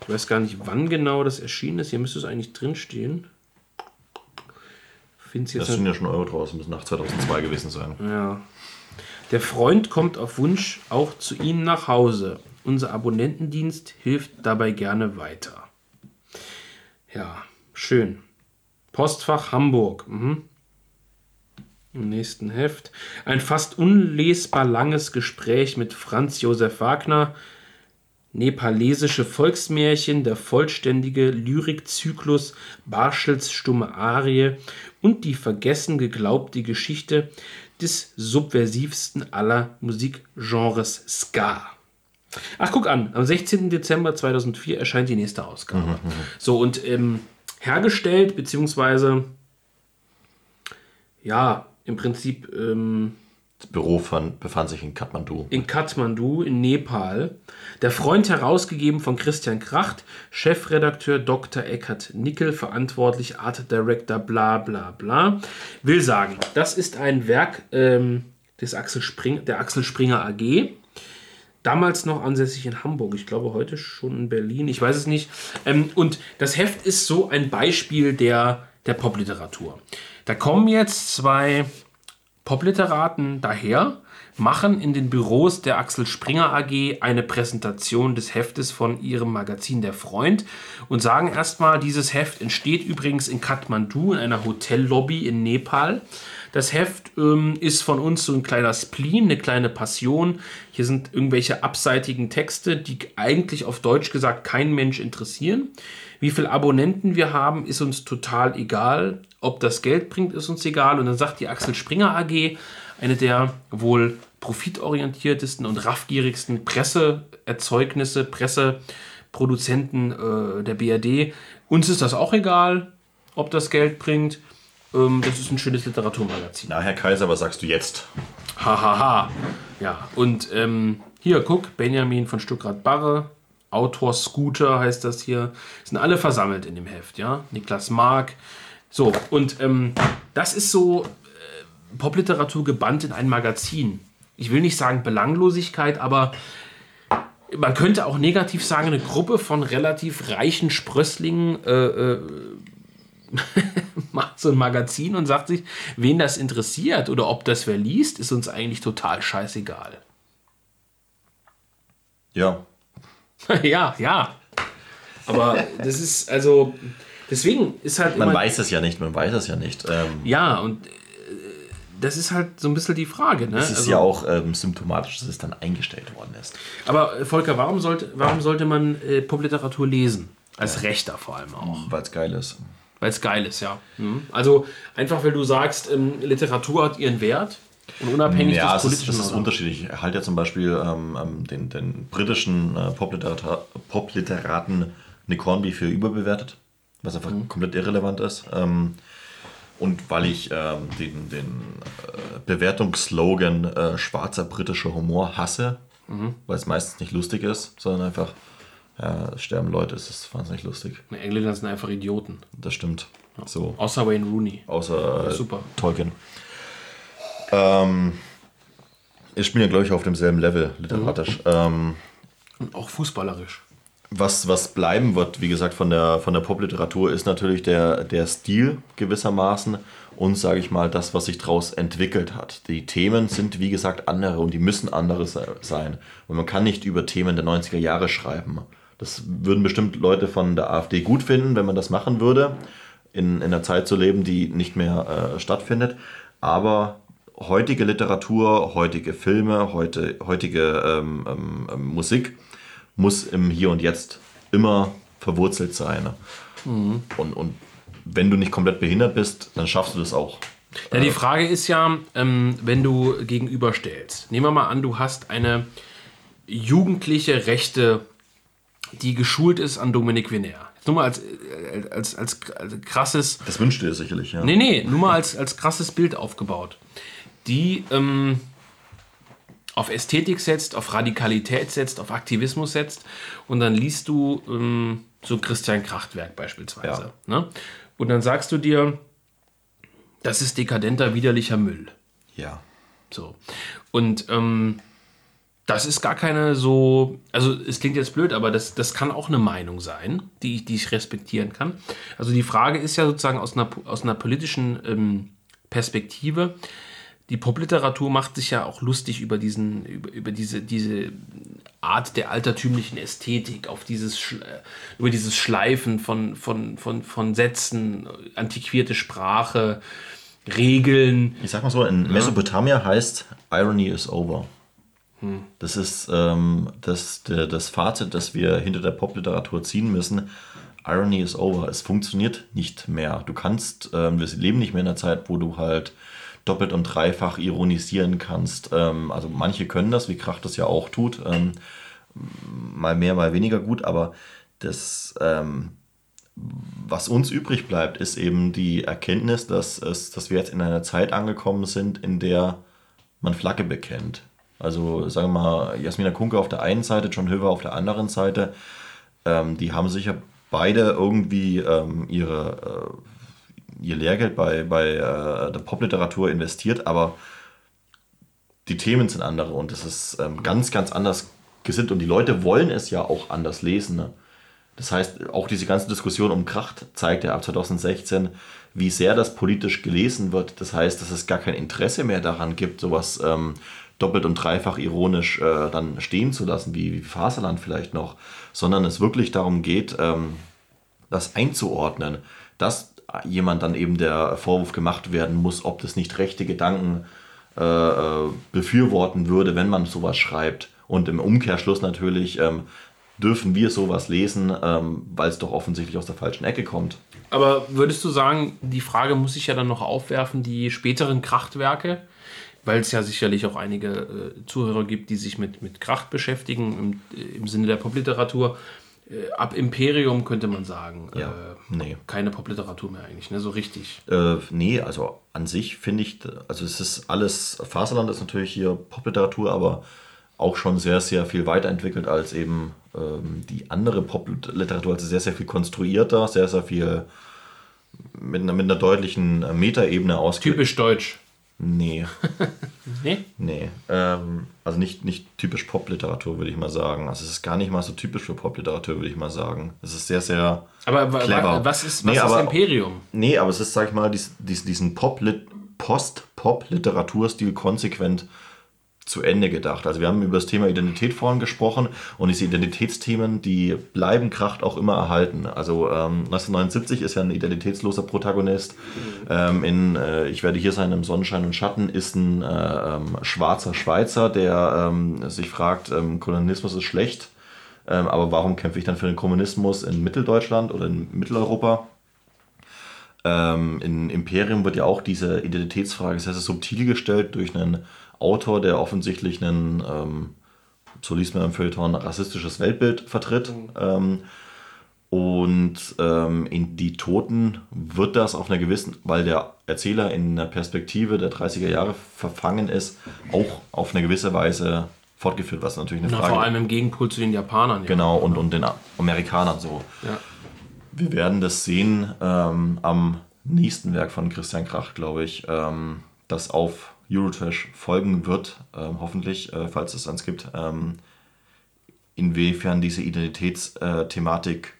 ich weiß gar nicht, wann genau das erschienen ist. Hier müsste es eigentlich drinstehen. Find's jetzt das sind ja schon Euro draußen, muss nach 2002 gewesen sein. Ja. Der Freund kommt auf Wunsch auch zu Ihnen nach Hause. Unser Abonnentendienst hilft dabei gerne weiter. Ja, schön. Postfach Hamburg. Mhm. Im nächsten Heft. Ein fast unlesbar langes Gespräch mit Franz Josef Wagner, nepalesische Volksmärchen, der vollständige Lyrikzyklus Barschels stumme Arie und die vergessen geglaubte Geschichte des subversivsten aller Musikgenres Ska. Ach, guck an, am 16. Dezember 2004 erscheint die nächste Ausgabe. Mhm, mhm. so, und ähm, hergestellt, beziehungsweise, ja, im Prinzip ähm, das Büro von, befand sich in Kathmandu. In Kathmandu, in Nepal. Der Freund herausgegeben von Christian Kracht, Chefredakteur Dr. Eckhard Nickel, verantwortlich Art Director, bla bla bla. Will sagen, das ist ein Werk ähm, des Axel Spring, der Axel Springer AG. Damals noch ansässig in Hamburg, ich glaube heute schon in Berlin, ich weiß es nicht. Ähm, und das Heft ist so ein Beispiel der, der Popliteratur. Da kommen jetzt zwei Popliteraten daher, machen in den Büros der Axel Springer AG eine Präsentation des Heftes von ihrem Magazin Der Freund und sagen erstmal, dieses Heft entsteht übrigens in Kathmandu, in einer Hotellobby in Nepal. Das Heft ähm, ist von uns so ein kleiner Spleen, eine kleine Passion. Hier sind irgendwelche abseitigen Texte, die eigentlich auf Deutsch gesagt kein Mensch interessieren. Wie viele Abonnenten wir haben, ist uns total egal. Ob das Geld bringt, ist uns egal. Und dann sagt die Axel Springer AG, eine der wohl profitorientiertesten und raffgierigsten Presseerzeugnisse, Presseproduzenten äh, der BRD. Uns ist das auch egal, ob das Geld bringt. Ähm, das ist ein schönes Literaturmagazin. Na, Herr Kaiser, was sagst du jetzt? Hahaha. Ha, ha. Ja, und ähm, hier, guck, Benjamin von Stuckrad-Barre, Autor Scooter heißt das hier, sind alle versammelt in dem Heft, ja. Niklas Mark. So, und ähm, das ist so äh, Popliteratur gebannt in ein Magazin. Ich will nicht sagen Belanglosigkeit, aber man könnte auch negativ sagen, eine Gruppe von relativ reichen Sprösslingen äh, äh, macht so ein Magazin und sagt sich, wen das interessiert oder ob das wer liest, ist uns eigentlich total scheißegal. Ja. ja, ja. Aber das ist also, deswegen ist halt. Man weiß es ja nicht, man weiß es ja nicht. Ähm, ja, und äh, das ist halt so ein bisschen die Frage. Ne? Es ist also, ja auch ähm, symptomatisch, dass es dann eingestellt worden ist. Aber äh, Volker, warum sollte, warum sollte man äh, Popliteratur lesen? Als ja. Rechter vor allem auch. Weil es geil ist. Weil es geil ist, ja. Mhm. Also einfach, weil du sagst, ähm, Literatur hat ihren Wert. Und unabhängig ja, des politischen. Ja, das ist unterschiedlich. Ich halte ja zum Beispiel ähm, ähm, den, den, britischen äh, Popliteraten Nick Hornby für überbewertet, was einfach mhm. komplett irrelevant ist. Ähm, und weil ich ähm, den, den äh, Bewertungsslogan äh, schwarzer britischer Humor hasse, mhm. weil es meistens nicht lustig ist, sondern einfach ja, sterben Leute, es ist wahnsinnig lustig. Die Engländer sind einfach Idioten. Das stimmt. Ja. So. Außer Wayne Rooney. Außer äh, Super. Tolkien. Ähm, ich spiele ja, glaube ich, auf demselben Level literarisch. Mhm. Ähm, Und auch fußballerisch. Was, was bleiben wird, wie gesagt, von der, von der Popliteratur, ist natürlich der, der Stil gewissermaßen und, sage ich mal, das, was sich daraus entwickelt hat. Die Themen sind, wie gesagt, andere und die müssen andere sein. Und man kann nicht über Themen der 90er Jahre schreiben. Das würden bestimmt Leute von der AfD gut finden, wenn man das machen würde, in, in einer Zeit zu leben, die nicht mehr äh, stattfindet. Aber heutige Literatur, heutige Filme, heute, heutige ähm, ähm, ähm, Musik muss im Hier und Jetzt immer verwurzelt sein. Mhm. Und, und wenn du nicht komplett behindert bist, dann schaffst du das auch. Ja, die Frage ist ja, ähm, wenn du gegenüberstellst. Nehmen wir mal an, du hast eine jugendliche Rechte die geschult ist an Dominik Viner. Nur mal als, äh, als, als, als krasses. Das wünscht ihr sicherlich, ja. Nee, nee, nur mal als, als krasses Bild aufgebaut. Die ähm, auf Ästhetik setzt, auf Radikalität setzt, auf Aktivismus setzt und dann liest du ähm, so Christian Krachtwerk beispielsweise. Ja. Ne? Und dann sagst du dir, das ist dekadenter, widerlicher Müll. Ja. So. Und ähm, das ist gar keine so, also es klingt jetzt blöd, aber das, das kann auch eine Meinung sein, die ich, die ich respektieren kann. Also die Frage ist ja sozusagen aus einer, aus einer politischen ähm, Perspektive, die Popliteratur macht sich ja auch lustig über, diesen, über, über diese, diese Art der altertümlichen Ästhetik, auf dieses, über dieses Schleifen von, von, von, von Sätzen, antiquierte Sprache, Regeln. Ich sag mal so, in Mesopotamia heißt Irony is over. Das ist ähm, das, der, das Fazit, das wir hinter der Popliteratur ziehen müssen. Irony is over. Es funktioniert nicht mehr. Du kannst, ähm, wir leben nicht mehr in einer Zeit, wo du halt doppelt und dreifach ironisieren kannst. Ähm, also manche können das, wie Krach das ja auch tut. Ähm, mal mehr, mal weniger gut, aber das, ähm, was uns übrig bleibt, ist eben die Erkenntnis, dass, es, dass wir jetzt in einer Zeit angekommen sind, in der man Flagge bekennt. Also sagen wir mal, Jasmina Kunke auf der einen Seite, John Höver auf der anderen Seite. Ähm, die haben sicher beide irgendwie ähm, ihre, äh, ihr Lehrgeld bei, bei äh, der Popliteratur investiert, aber die Themen sind andere und es ist ähm, ganz, ganz anders gesinnt und die Leute wollen es ja auch anders lesen. Ne? Das heißt, auch diese ganze Diskussion um Kracht zeigt ja ab 2016, wie sehr das politisch gelesen wird. Das heißt, dass es gar kein Interesse mehr daran gibt, sowas ähm, doppelt und dreifach ironisch äh, dann stehen zu lassen, wie, wie Faserland vielleicht noch, sondern es wirklich darum geht, ähm, das einzuordnen, dass jemand dann eben der Vorwurf gemacht werden muss, ob das nicht rechte Gedanken äh, äh befürworten würde, wenn man sowas schreibt. Und im Umkehrschluss natürlich ähm, dürfen wir sowas lesen, ähm, weil es doch offensichtlich aus der falschen Ecke kommt. Aber würdest du sagen, die Frage muss ich ja dann noch aufwerfen, die späteren Krachtwerke, weil es ja sicherlich auch einige äh, Zuhörer gibt, die sich mit, mit Kracht beschäftigen, im, im Sinne der Popliteratur. Äh, ab Imperium könnte man sagen. Ja, äh, nee. Keine Popliteratur mehr eigentlich, ne? so richtig. Äh, nee, also an sich finde ich, also es ist alles, Faserland ist natürlich hier Popliteratur, aber auch schon sehr, sehr viel weiterentwickelt als eben ähm, die andere Popliteratur. Also sehr, sehr viel konstruierter, sehr, sehr viel mit einer, mit einer deutlichen Metaebene aus. Typisch deutsch. Nee. nee? Nee. Ähm, also nicht, nicht typisch Popliteratur, würde ich mal sagen. Also es ist gar nicht mal so typisch für Popliteratur, würde ich mal sagen. Es ist sehr, sehr aber clever. was ist, was nee, ist aber, Imperium? Nee, aber es ist, sag ich mal, dies, dies, diesen Post-Pop-Literaturstil konsequent zu Ende gedacht. Also wir haben über das Thema Identität vorhin gesprochen und diese Identitätsthemen, die bleiben Kracht auch immer erhalten. Also ähm, 1979 ist ja ein identitätsloser Protagonist. Ähm, in äh, Ich werde hier sein im Sonnenschein und Schatten ist ein äh, ähm, schwarzer Schweizer, der ähm, sich fragt, ähm, Kolonialismus ist schlecht, ähm, aber warum kämpfe ich dann für den Kommunismus in Mitteldeutschland oder in Mitteleuropa? in Imperium wird ja auch diese Identitätsfrage sehr, sehr subtil gestellt durch einen Autor, der offensichtlich ein, ähm, so liest man im Feuilleton, rassistisches Weltbild vertritt. Mhm. Ähm, und ähm, in Die Toten wird das auf einer gewissen, weil der Erzähler in der Perspektive der 30er Jahre verfangen ist, auch auf eine gewisse Weise fortgeführt, was natürlich eine Na, Frage Vor allem im Gegenpol zu den Japanern. Genau, und, und den Amerikanern so. Ja. Wir werden das sehen ähm, am nächsten Werk von Christian Krach, glaube ich, ähm, das auf Eurotrash folgen wird, ähm, hoffentlich, äh, falls es eins gibt, ähm, inwiefern diese Identitätsthematik,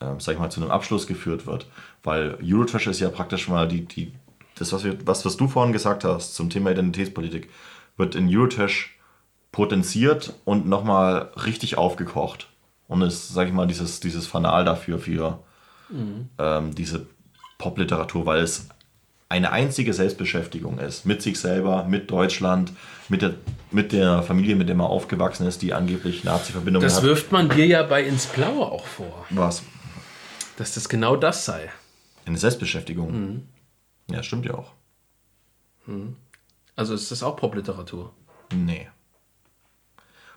äh, sag ich mal, zu einem Abschluss geführt wird. Weil Eurotrash ist ja praktisch mal die, die das, was, wir, was, was du vorhin gesagt hast zum Thema Identitätspolitik, wird in Eurotrash potenziert und nochmal richtig aufgekocht. Und ist, sag ich mal, dieses, dieses Fanal dafür, für mhm. ähm, diese Popliteratur, weil es eine einzige Selbstbeschäftigung ist. Mit sich selber, mit Deutschland, mit der, mit der Familie, mit der man aufgewachsen ist, die angeblich Nazi-Verbindungen hat. Das wirft man dir ja bei Ins Blaue auch vor. Was? Dass das genau das sei. Eine Selbstbeschäftigung. Mhm. Ja, stimmt ja auch. Mhm. Also ist das auch Popliteratur? Nee.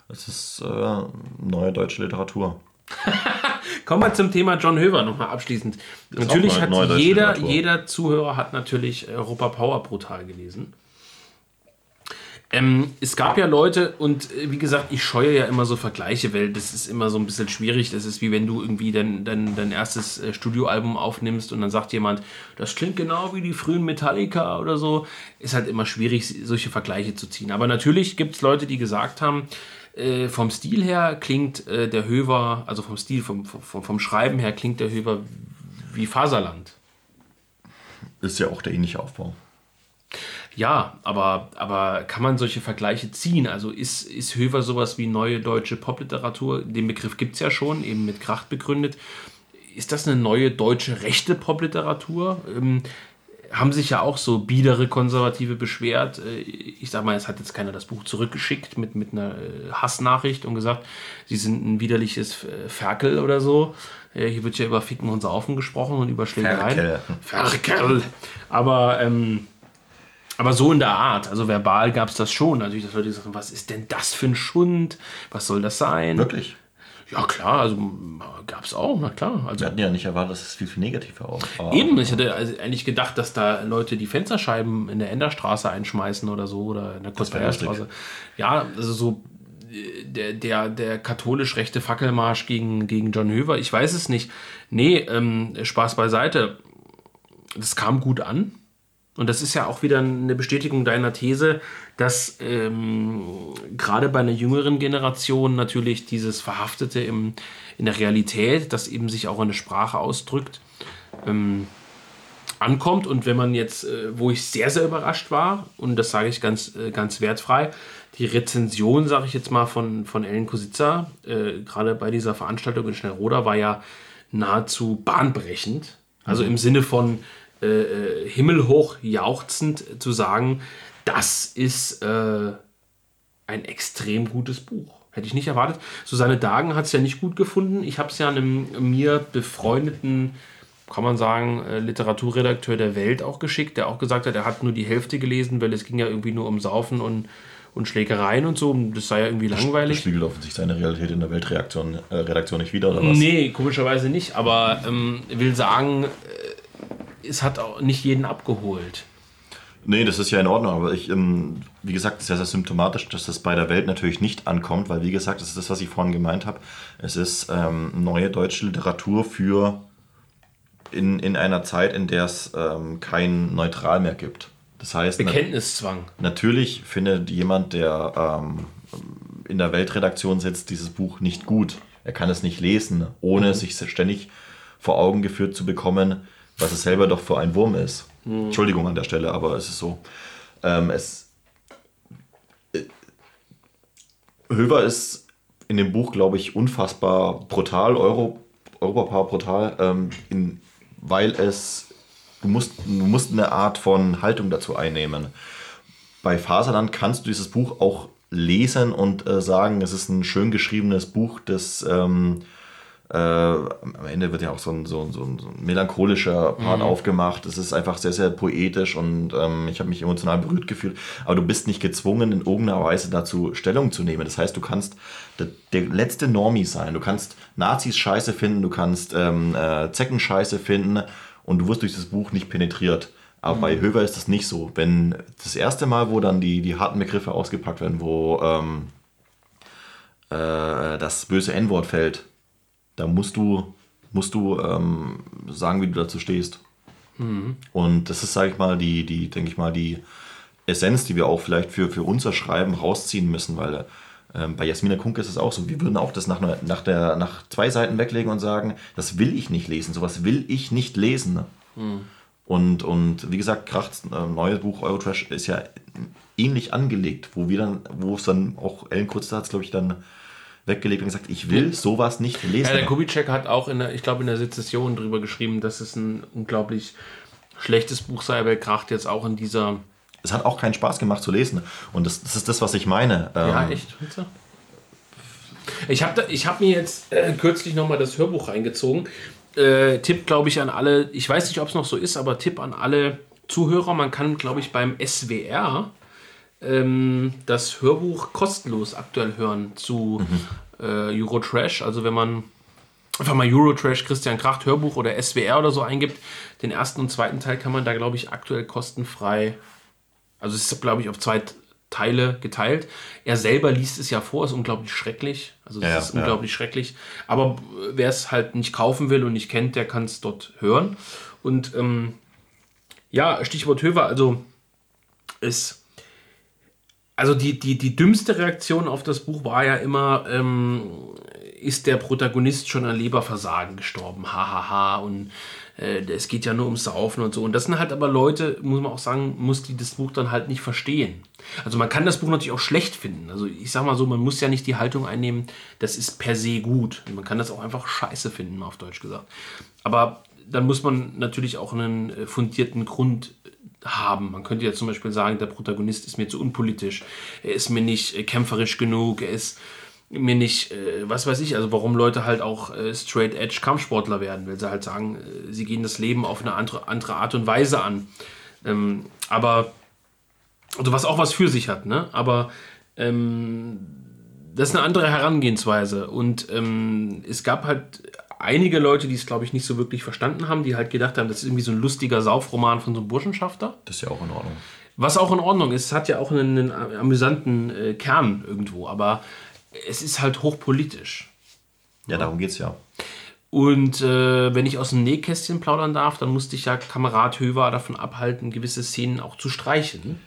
Das ist äh, neue deutsche Literatur. Kommen wir zum Thema John Höver nochmal abschließend. Natürlich hat jeder, jeder Zuhörer hat natürlich Europa Power brutal gelesen. Ähm, es gab ja Leute, und äh, wie gesagt, ich scheue ja immer so Vergleiche, weil das ist immer so ein bisschen schwierig. Das ist wie wenn du irgendwie dein, dein, dein erstes äh, Studioalbum aufnimmst und dann sagt jemand, das klingt genau wie die frühen Metallica oder so. Ist halt immer schwierig, solche Vergleiche zu ziehen. Aber natürlich gibt es Leute, die gesagt haben, äh, vom Stil her klingt äh, der Höver, also vom Stil, vom, vom, vom Schreiben her klingt der Höver wie Faserland. Ist ja auch der ähnliche Aufbau. Ja, aber, aber kann man solche Vergleiche ziehen? Also ist, ist Höver sowas wie neue deutsche Popliteratur? Den Begriff gibt es ja schon, eben mit Kracht begründet. Ist das eine neue deutsche rechte Popliteratur? Ähm, haben sich ja auch so biedere Konservative beschwert. Äh, ich sag mal, es hat jetzt keiner das Buch zurückgeschickt mit, mit einer äh, Hassnachricht und gesagt, sie sind ein widerliches äh, Ferkel oder so. Hier wird ja über Ficken und Saufen gesprochen und über Schlägereien. Ferkel. Ferkel. Aber, ähm, aber so in der Art. Also verbal gab es das schon. Natürlich, dass Leute sagen, was ist denn das für ein Schund? Was soll das sein? Wirklich? Ja, klar, also gab es auch, na klar. Also, Wir hatten ja nicht erwartet, dass es viel, viel negativer auch Eben, ich hatte also eigentlich gedacht, dass da Leute die Fensterscheiben in der Enderstraße einschmeißen oder so oder in der Kurzweilstraße. Ja, also so äh, der, der, der katholisch rechte Fackelmarsch gegen, gegen John Höver, ich weiß es nicht. Nee, ähm, Spaß beiseite. Das kam gut an. Und das ist ja auch wieder eine Bestätigung deiner These, dass ähm, gerade bei einer jüngeren Generation natürlich dieses Verhaftete im, in der Realität, das eben sich auch in der Sprache ausdrückt, ähm, ankommt. Und wenn man jetzt, äh, wo ich sehr, sehr überrascht war, und das sage ich ganz, äh, ganz wertfrei, die Rezension, sage ich jetzt mal, von, von Ellen Kositza, äh, gerade bei dieser Veranstaltung in Schnellroda, war ja nahezu bahnbrechend. Also im Sinne von äh, äh, himmelhoch jauchzend zu sagen, das ist äh, ein extrem gutes Buch. Hätte ich nicht erwartet. Susanne Dagen hat es ja nicht gut gefunden. Ich habe es ja einem mir befreundeten kann man sagen, äh, Literaturredakteur der Welt auch geschickt, der auch gesagt hat, er hat nur die Hälfte gelesen, weil es ging ja irgendwie nur um Saufen und, und Schlägereien und so. Und das sei ja irgendwie langweilig. Das spiegelt offensichtlich seine Realität in der Weltredaktion äh, Redaktion nicht wieder, oder was? Nee, komischerweise nicht. Aber ähm, will sagen, äh, es hat auch nicht jeden abgeholt. Nee, das ist ja in Ordnung, aber ich, ähm, wie gesagt, sehr, sehr symptomatisch, dass das bei der Welt natürlich nicht ankommt, weil, wie gesagt, das ist das, was ich vorhin gemeint habe. Es ist ähm, neue deutsche Literatur für in, in einer Zeit, in der es ähm, kein Neutral mehr gibt. Das heißt, Bekenntniszwang. Na, natürlich findet jemand, der ähm, in der Weltredaktion sitzt, dieses Buch nicht gut. Er kann es nicht lesen, ohne mhm. sich ständig vor Augen geführt zu bekommen, was es selber doch für ein Wurm ist. Mhm. Entschuldigung an der Stelle, aber es ist so. Ähm, es, äh, Höver ist in dem Buch, glaube ich, unfassbar brutal, Euro, Europapar brutal, ähm, in weil es, du musst, du musst eine Art von Haltung dazu einnehmen. Bei Faserland kannst du dieses Buch auch lesen und äh, sagen, es ist ein schön geschriebenes Buch, das ähm, äh, am Ende wird ja auch so ein, so, so ein, melancholischer Part mhm. aufgemacht. Es ist einfach sehr, sehr poetisch und ähm, ich habe mich emotional berührt gefühlt. Aber du bist nicht gezwungen, in irgendeiner Weise dazu Stellung zu nehmen. Das heißt, du kannst der, der letzte Normie sein. Du kannst Nazis scheiße finden, du kannst ähm, äh, Zecken scheiße finden und du wirst durch das Buch nicht penetriert. Aber mhm. bei Höver ist das nicht so. Wenn das erste Mal, wo dann die, die harten Begriffe ausgepackt werden, wo ähm, äh, das böse N-Wort fällt, da musst du, musst du ähm, sagen, wie du dazu stehst. Mhm. Und das ist, sage ich mal, die, die, denke ich mal, die Essenz, die wir auch vielleicht für, für unser Schreiben rausziehen müssen, weil ähm, bei Jasmina Kunke ist es auch so. Wir würden auch das nach, nach, der, nach zwei Seiten weglegen und sagen, das will ich nicht lesen, sowas will ich nicht lesen. Mhm. Und, und wie gesagt, Krachts äh, neues Buch Eurotrash ist ja ähnlich angelegt, wo wir dann, wo es dann auch Ellen Kurz hat, glaube ich, dann weggelegt und gesagt, ich will sowas nicht lesen. Ja, der Kubitschek hat auch, in der, ich glaube, in der Sezession drüber geschrieben, dass es ein unglaublich schlechtes Buch sei, weil Kracht jetzt auch in dieser... Es hat auch keinen Spaß gemacht zu lesen. Und das, das ist das, was ich meine. Ja, ähm, echt? Ich habe hab mir jetzt äh, kürzlich nochmal das Hörbuch reingezogen. Äh, Tipp, glaube ich, an alle, ich weiß nicht, ob es noch so ist, aber Tipp an alle Zuhörer, man kann, glaube ich, beim SWR ähm, das Hörbuch kostenlos aktuell hören zu mhm. äh, Eurotrash. Also wenn man einfach mal Eurotrash Christian Kracht Hörbuch oder SWR oder so eingibt, den ersten und zweiten Teil kann man da, glaube ich, aktuell kostenfrei, also es ist, glaube ich, auf zwei Teile geteilt. Er selber liest es ja vor, ist unglaublich schrecklich. Also es ja, ist ja. unglaublich schrecklich. Aber wer es halt nicht kaufen will und nicht kennt, der kann es dort hören. Und ähm, ja, Stichwort Höver, also es also die, die, die dümmste Reaktion auf das Buch war ja immer, ähm, ist der Protagonist schon an Leberversagen gestorben, hahaha, ha, ha. und äh, es geht ja nur ums Saufen und so. Und das sind halt aber Leute, muss man auch sagen, muss die das Buch dann halt nicht verstehen. Also man kann das Buch natürlich auch schlecht finden. Also ich sag mal so, man muss ja nicht die Haltung einnehmen, das ist per se gut. Man kann das auch einfach scheiße finden, auf Deutsch gesagt. Aber dann muss man natürlich auch einen äh, fundierten Grund haben. Man könnte ja zum Beispiel sagen, der Protagonist ist mir zu unpolitisch, er ist mir nicht äh, kämpferisch genug, er ist mir nicht, äh, was weiß ich, also warum Leute halt auch äh, straight edge Kampfsportler werden, weil sie halt sagen, sie gehen das Leben auf eine andere, andere Art und Weise an. Ähm, aber, also was auch was für sich hat, ne? Aber ähm, das ist eine andere Herangehensweise und ähm, es gab halt einige Leute, die es, glaube ich, nicht so wirklich verstanden haben, die halt gedacht haben, das ist irgendwie so ein lustiger Saufroman von so einem Burschenschafter. Das ist ja auch in Ordnung. Was auch in Ordnung ist, es hat ja auch einen, einen amüsanten äh, Kern irgendwo, aber es ist halt hochpolitisch. Ja, darum geht es ja. Und äh, wenn ich aus dem Nähkästchen plaudern darf, dann musste ich ja Kamerad Höver davon abhalten, gewisse Szenen auch zu streichen.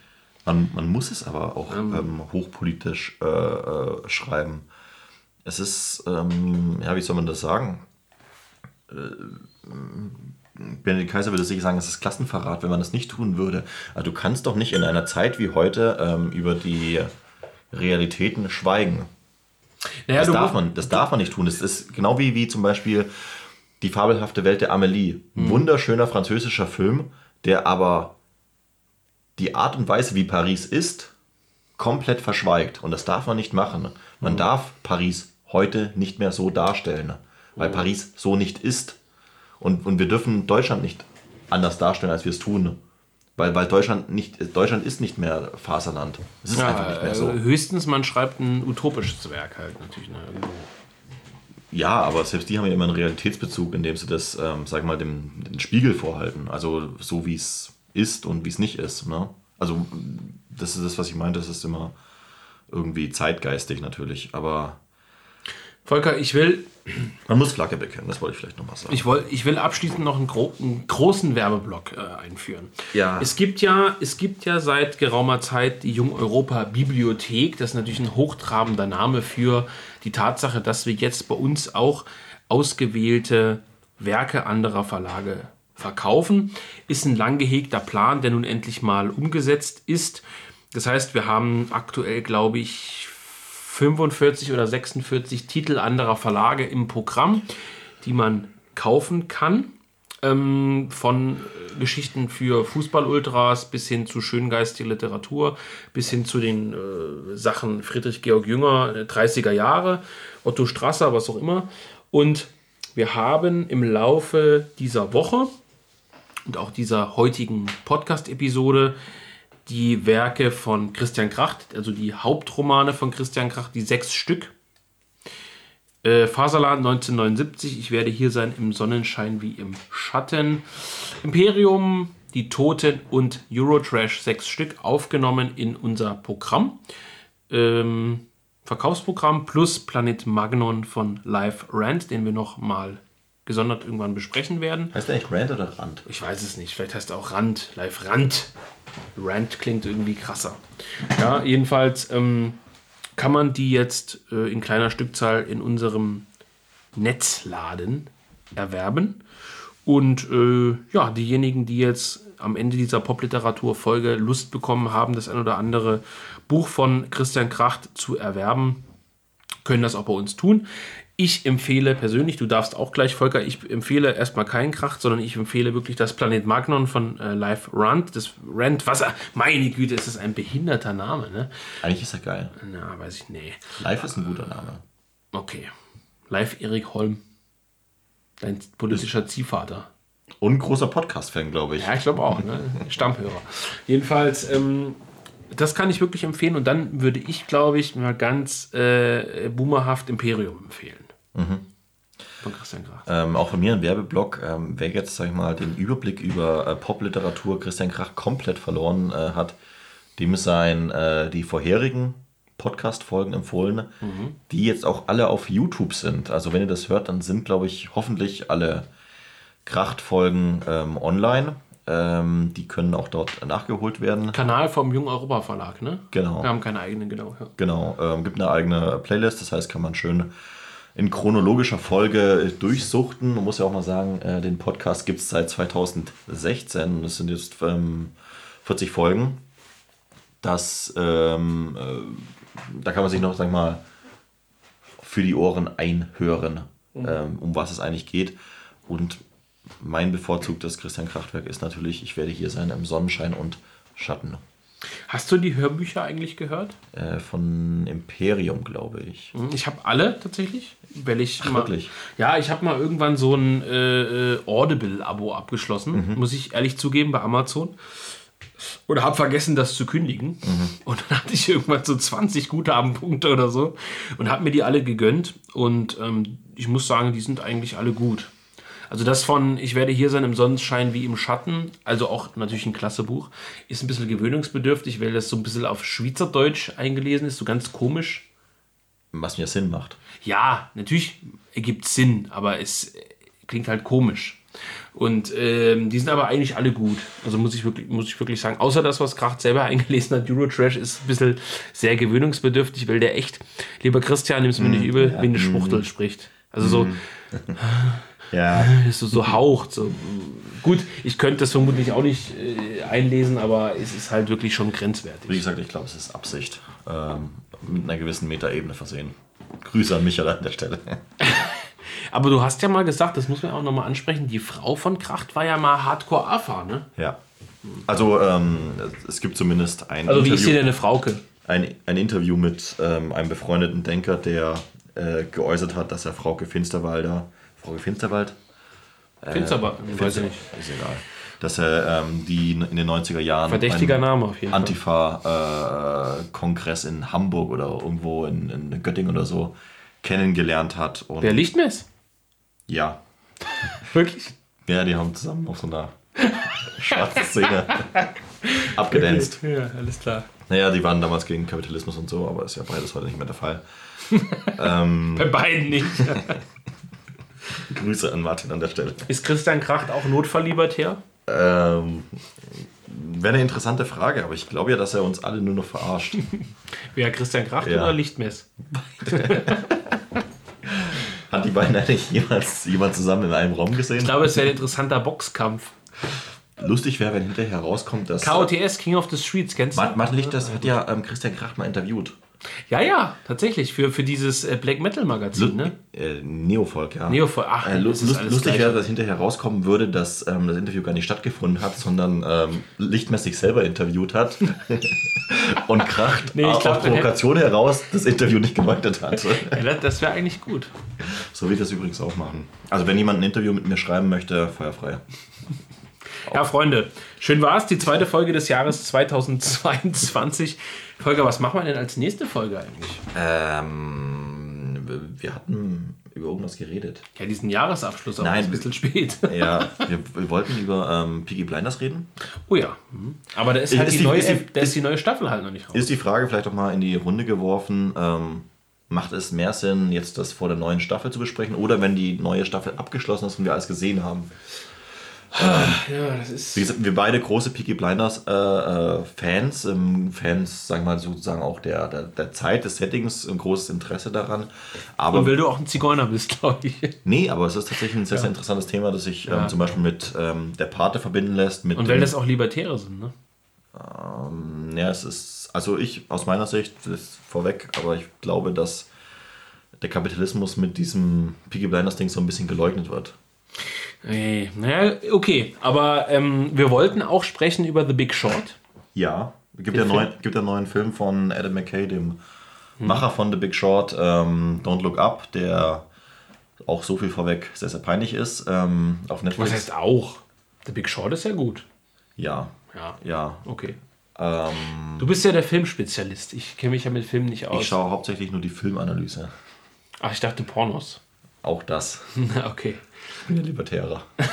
Man, man muss es aber auch ähm, hochpolitisch äh, äh, schreiben. Es ist, ähm, ja, wie soll man das sagen? Äh, Benedikt Kaiser würde sicher sagen, es ist Klassenverrat, wenn man das nicht tun würde. Aber du kannst doch nicht in einer Zeit wie heute ähm, über die Realitäten schweigen. Naja, Das darf, man, das darf man nicht tun. Das ist genau wie, wie zum Beispiel die fabelhafte Welt der Amelie. Ein wunderschöner französischer Film, der aber die Art und Weise, wie Paris ist, komplett verschweigt. Und das darf man nicht machen. Man darf Paris heute nicht mehr so darstellen, weil Paris so nicht ist. Und, und wir dürfen Deutschland nicht anders darstellen, als wir es tun. Weil, weil Deutschland nicht, Deutschland ist nicht mehr Faserland. Es ist Ja, einfach nicht mehr so. äh, höchstens man schreibt ein utopisches Werk halt natürlich. Ne? irgendwo. Ja, aber selbst die haben ja immer einen Realitätsbezug, indem sie das, ähm, sag mal, dem, den Spiegel vorhalten. Also so wie es ist und wie es nicht ist. Ne? Also das ist das, was ich meinte, das ist immer irgendwie zeitgeistig natürlich. Aber Volker, ich will, man muss Flagge bekennen, das wollte ich vielleicht nochmal sagen. ich, woll, ich will abschließend noch einen, gro einen großen Werbeblock äh, einführen. Ja. Es gibt ja, es gibt ja seit geraumer Zeit die Jung Europa Bibliothek. Das ist natürlich ein hochtrabender Name für die Tatsache, dass wir jetzt bei uns auch ausgewählte Werke anderer Verlage verkaufen. Ist ein lang gehegter Plan, der nun endlich mal umgesetzt ist. Das heißt, wir haben aktuell, glaube ich, 45 oder 46 Titel anderer Verlage im Programm, die man kaufen kann. Ähm, von äh, Geschichten für Fußballultras bis hin zu schöngeistige Literatur, bis hin zu den äh, Sachen Friedrich Georg Jünger, äh, 30er Jahre, Otto Strasser, was auch immer. Und wir haben im Laufe dieser Woche und auch dieser heutigen Podcast-Episode die Werke von Christian Kracht, also die Hauptromane von Christian Kracht, die sechs Stück. Äh, Faserland 1979, ich werde hier sein im Sonnenschein wie im Schatten. Imperium, die Toten und Eurotrash, sechs Stück, aufgenommen in unser Programm. Ähm, Verkaufsprogramm plus Planet Magnon von Live Rand, den wir noch mal gesondert irgendwann besprechen werden. heißt der eigentlich Rand oder Rand? Ich weiß es nicht. Vielleicht heißt er auch Rand. Live Rand. Rand klingt irgendwie krasser. Ja, jedenfalls ähm, kann man die jetzt äh, in kleiner Stückzahl in unserem Netzladen erwerben. Und äh, ja, diejenigen, die jetzt am Ende dieser Popliteratur-Folge Lust bekommen haben, das ein oder andere Buch von Christian Kracht zu erwerben, können das auch bei uns tun. Ich empfehle persönlich, du darfst auch gleich, Volker, ich empfehle erstmal keinen Kracht, sondern ich empfehle wirklich das Planet Magnon von äh, Live Rand. Das Rand Wasser, meine Güte, ist das ein behinderter Name, ne? Eigentlich ist er geil. Na, weiß ich, nee. Live ist ein guter Name. Okay. Live Erik Holm. Dein politischer Ziehvater. Und großer Podcast-Fan, glaube ich. Ja, ich glaube auch, ne? Stammhörer. Jedenfalls, ähm, das kann ich wirklich empfehlen. Und dann würde ich, glaube ich, mal ganz äh, boomerhaft Imperium empfehlen. Von Christian Graf. Ähm, auch von mir ein Werbeblock. Ähm, wer jetzt, sag ich mal, den Überblick über äh, Popliteratur Christian Krach komplett verloren äh, hat, dem seien äh, die vorherigen Podcast-Folgen empfohlen, die jetzt auch alle auf YouTube sind. Also wenn ihr das hört, dann sind, glaube ich, hoffentlich alle Kracht-Folgen ähm, online. Ähm, die können auch dort nachgeholt werden. Kanal vom Jung Europa Verlag, ne? Genau. Wir haben keine eigenen, genau. Ja. Genau, ähm, gibt eine eigene Playlist, das heißt, kann man schön in chronologischer Folge durchsuchten. Man muss ja auch mal sagen, äh, den Podcast gibt es seit 2016 und es sind jetzt ähm, 40 Folgen. Das, ähm, äh, da kann man sich noch, sag mal, für die Ohren einhören, ähm, um was es eigentlich geht. Und mein bevorzugtes Christian Krachtwerk ist natürlich, ich werde hier sein im Sonnenschein und Schatten. Hast du die Hörbücher eigentlich gehört? Äh, von Imperium, glaube ich. Ich habe alle tatsächlich, weil ich mal, wirklich? Ja, ich habe mal irgendwann so ein äh, äh, Audible-Abo abgeschlossen, muss ich ehrlich zugeben, bei Amazon. Oder habe vergessen, das zu kündigen. Und dann hatte ich irgendwann so 20 Guthabenpunkte oder so und habe mir die alle gegönnt. Und ähm, ich muss sagen, die sind eigentlich alle gut. Also das von Ich werde hier sein im Sonnenschein wie im Schatten, also auch natürlich ein klasse Buch, ist ein bisschen gewöhnungsbedürftig, weil das so ein bisschen auf Schweizerdeutsch eingelesen ist, so ganz komisch. Was mir Sinn macht. Ja, natürlich ergibt Sinn, aber es klingt halt komisch. Und ähm, die sind aber eigentlich alle gut. Also muss ich wirklich, muss ich wirklich sagen. Außer das, was Kracht selber eingelesen hat, Eurotrash ist ein bisschen sehr gewöhnungsbedürftig, weil der echt, lieber Christian, nimm's mir nicht übel, wie eine Schwuchtel spricht. Also so, Ja. so, so haucht. So. Gut, ich könnte das vermutlich auch nicht äh, einlesen, aber es ist halt wirklich schon Wie grenzwertig. gesagt, ich glaube, es ist Absicht. Ähm, mit einer gewissen Metaebene versehen. Grüße an Michael an der Stelle. Aber du hast ja mal gesagt, das muss man auch nochmal ansprechen, die Frau von Kracht war ja mal Hardcore-AFA, ne? Ja. Also, ähm, es gibt zumindest ein, Also wie ist hier Interview, denn eine Frauke? ein, ein Interview mit ähm, einem befreundeten Denker, der äh, geäußert hat, dass er Frauke Finsterwalder. Frauke Finsterwald? Finsterbar, weiß ich nicht. Ist egal. Dass er ähm, die in den 90er Jahren Verdächtiger Name auf jeden Fall. Antifa-Kongress in Hamburg oder irgendwo in, in Göttingen oder so kennengelernt hat. Und Wer Lichtmess? ja, Wirklich? ja, die haben zusammen auf so einer schwarzen Szene abgedanzt. Ja, alles klar. Naja, die waren damals gegen Kapitalismus und so, aber ist ja beides heute nicht mehr der Fall. Bei beiden nicht. Grüße an Martin an der Stelle. Ist Christian Kracht auch Notfalllibertär? Ähm, Wäre eine interessante Frage, aber ich glaube ja, dass er uns alle nur noch verarscht. Wer Christian Kracht Ja. oder Lichtmess? Hat die beiden eigentlich jemals jemand zusammen in einem Raum gesehen? Ich glaube, es wäre ein interessanter Boxkampf. Lustig wäre, wenn hinterher rauskommt, dass. KOTS, King of the Streets, kennst du? Martin Lichters hat ja ähm, Christian Krach mal interviewt. Ja, ja, tatsächlich. Für, für dieses äh, Black Metal Magazin, ne? Äh, Neofolk, ja. Neofolk, ach, äh, lu- lust, lustig wäre, dass hinterher rauskommen würde, dass ähm, das Interview gar nicht stattgefunden hat, sondern ähm, Lichtmess sich selber interviewt hat und Kracht Nee, ich glaub, auf dann hätte- Provokation heraus das Interview nicht geweitet hat. Ja, das wäre eigentlich gut. so will ich das übrigens auch machen. Also wenn jemand ein Interview mit mir schreiben möchte, feuerfrei. Ja, Freunde, schön war's. Die zweite Folge des Jahres 2022. Folge, was machen wir denn als nächste Folge eigentlich? Ähm, wir hatten über irgendwas geredet. Ja, diesen Jahresabschluss, aber Nein, ist ein bisschen spät. Ja, wir, wir wollten über ähm, Peaky Blinders reden. Oh ja. Mhm. Aber da ist halt Ist die, die- neue, ist die- da ist die neue Staffel halt noch nicht raus. Ist die Frage vielleicht auch mal in die Runde geworfen, ähm, macht es mehr Sinn, jetzt das vor der neuen Staffel zu besprechen oder wenn die neue Staffel abgeschlossen ist und wir alles gesehen haben? Ja, das ist. Wie gesagt, wir beide große Peaky Blinders äh, äh, Fans, ähm, Fans, sagen wir mal sozusagen auch der, der, der Zeit, des Settings, ein großes Interesse daran. Aber Und weil du auch ein Zigeuner bist, glaube ich. nee, aber es ist tatsächlich ein sehr, sehr interessantes Thema, das sich Ja. ähm, zum Beispiel mit ähm, der Pate verbinden lässt. Mit Und dem- weil das auch Libertäre sind, ne? Ja, es ist, also ich aus meiner Sicht, das ist vorweg, aber ich glaube, dass der Kapitalismus mit diesem Peaky Blinders Ding so ein bisschen geleugnet wird. Nee, naja, okay. Aber ähm, wir wollten auch sprechen über The Big Short. Ja, gibt ja Den neuen, Film? gibt ja einen neuen Film von Adam McKay, dem Macher von The Big Short, ähm, Don't Look Up, der auch so viel vorweg sehr, sehr peinlich ist. Ähm, auf Netflix. Was heißt auch? The Big Short ist ja gut. Ja, Ja. ja. Okay. Ähm, Du bist ja der Filmspezialist. Ich kenne mich ja mit Filmen nicht aus. ich schaue hauptsächlich nur die Filmanalyse. Ach, ich dachte Pornos. Auch das. Okay. Ich bin ja Libertärer.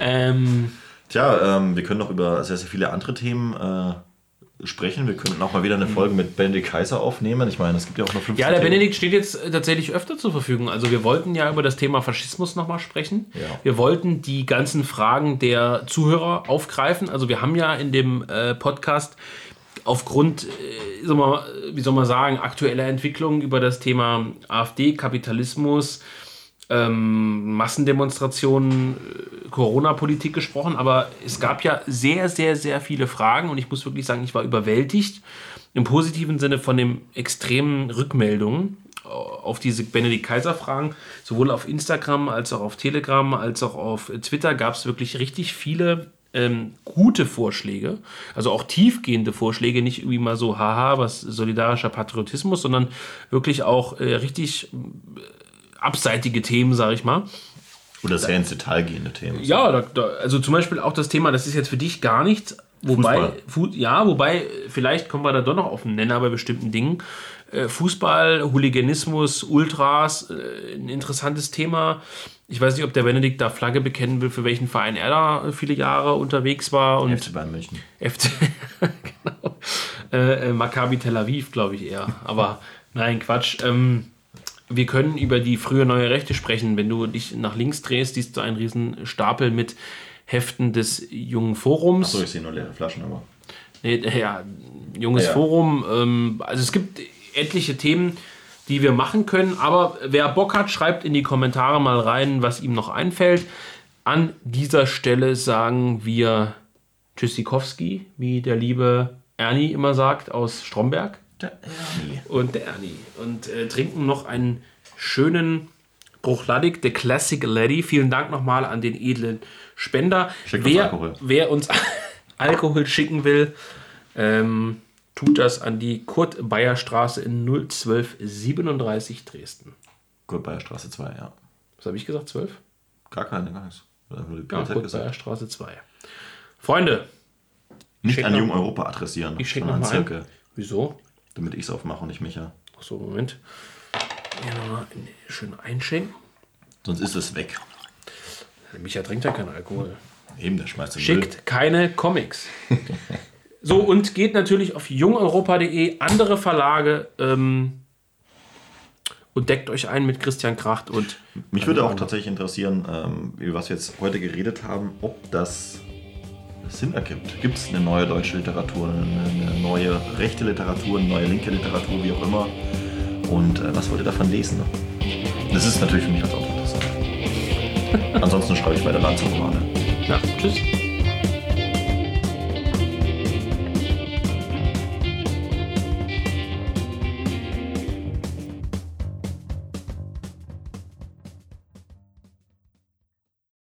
Ähm, Tja, ähm, wir können noch über sehr, sehr viele andere Themen äh, sprechen. Wir könnten auch mal wieder eine Folge mit Benedikt Kaiser aufnehmen. Ich meine, es gibt ja auch noch 15 ja, der Themen. Benedikt steht jetzt äh, tatsächlich öfter zur Verfügung. Also wir wollten ja über das Thema Faschismus nochmal sprechen. Ja. Wir wollten die ganzen Fragen der Zuhörer aufgreifen. Also wir haben ja in dem äh, Podcast aufgrund, äh, soll man, wie soll man sagen, aktueller Entwicklungen über das Thema AfD, Kapitalismus, ähm, Massendemonstrationen, äh, Corona-Politik gesprochen, aber es gab ja sehr, sehr, sehr viele Fragen und ich muss wirklich sagen, ich war überwältigt im positiven Sinne von den extremen Rückmeldungen auf diese Benedikt Kaiser-Fragen. Sowohl auf Instagram als auch auf Telegram als auch auf Twitter gab es wirklich richtig viele ähm, gute Vorschläge, also auch tiefgehende Vorschläge, nicht irgendwie mal so, haha, was solidarischer Patriotismus, sondern wirklich auch äh, richtig abseitige Themen, sage ich mal. Oder sehr ins Detail gehende Themen. Ja, da, da, also zum Beispiel auch das Thema, das ist jetzt für dich gar nichts. Wobei, Fu ja, wobei, vielleicht kommen wir da doch noch auf den Nenner bei bestimmten Dingen. Äh, Fußball, Hooliganismus, Ultras, äh, ein interessantes Thema. Ich weiß nicht, ob der Benedikt da Flagge bekennen will, für welchen Verein er da viele Jahre unterwegs war. Und FC Bayern München. FC, genau. Äh, äh, Maccabi Tel Aviv, glaube ich eher. Aber nein, Quatsch. Ähm, wir können über die frühe neue Rechte sprechen. Wenn du dich nach links drehst, siehst du einen riesen Stapel mit Heften des jungen Forums. Achso, ich sehe nur leere Flaschen, aber. Nee, ja, junges Ja, ja. Forum. Ähm, also es gibt etliche Themen, die wir machen können. Aber wer Bock hat, schreibt in die Kommentare mal rein, was ihm noch einfällt. An dieser Stelle sagen wir Tschüssikowski, wie der liebe Ernie immer sagt, aus Stromberg. Der Ernie. Und der Ernie. Und äh, trinken noch einen schönen Bruchladig, The Classic Lady. Vielen Dank nochmal an den edlen Spender. Schickt uns wer, Alkohol. wer uns Alkohol schicken will, ähm, tut das an die Kurt-Bayer-Straße in 01237 Dresden. Gut, bei der Straße 2, ja. Was habe ich gesagt? 12? Gar keine, gar nichts. Ja. Kurt-Bayer-Straße 2. Freunde, Nicht an Jung Europa adressieren, ich schicke nochmal Wieso? Damit ich es aufmache und nicht Micha. Achso, Moment. Hier nochmal schön einschenken. Sonst ist es weg. Micha trinkt ja keinen Alkohol. Eben, der schmeißt den Müll. Schickt keine Comics. so, und geht natürlich auf jungeuropa.de, andere Verlage ähm, und deckt euch ein mit Christian Kracht und Mich würde auch tatsächlich interessieren, ähm, über was wir jetzt heute geredet haben, ob das Sinn ergibt. Gibt es eine neue deutsche Literatur, eine, eine neue rechte Literatur, eine neue linke Literatur, wie auch immer? Und äh, was wollt ihr davon lesen? Das ist natürlich für mich als Autor interessant. Ansonsten schreibe ich weiter Landsromane. ja, tschüss.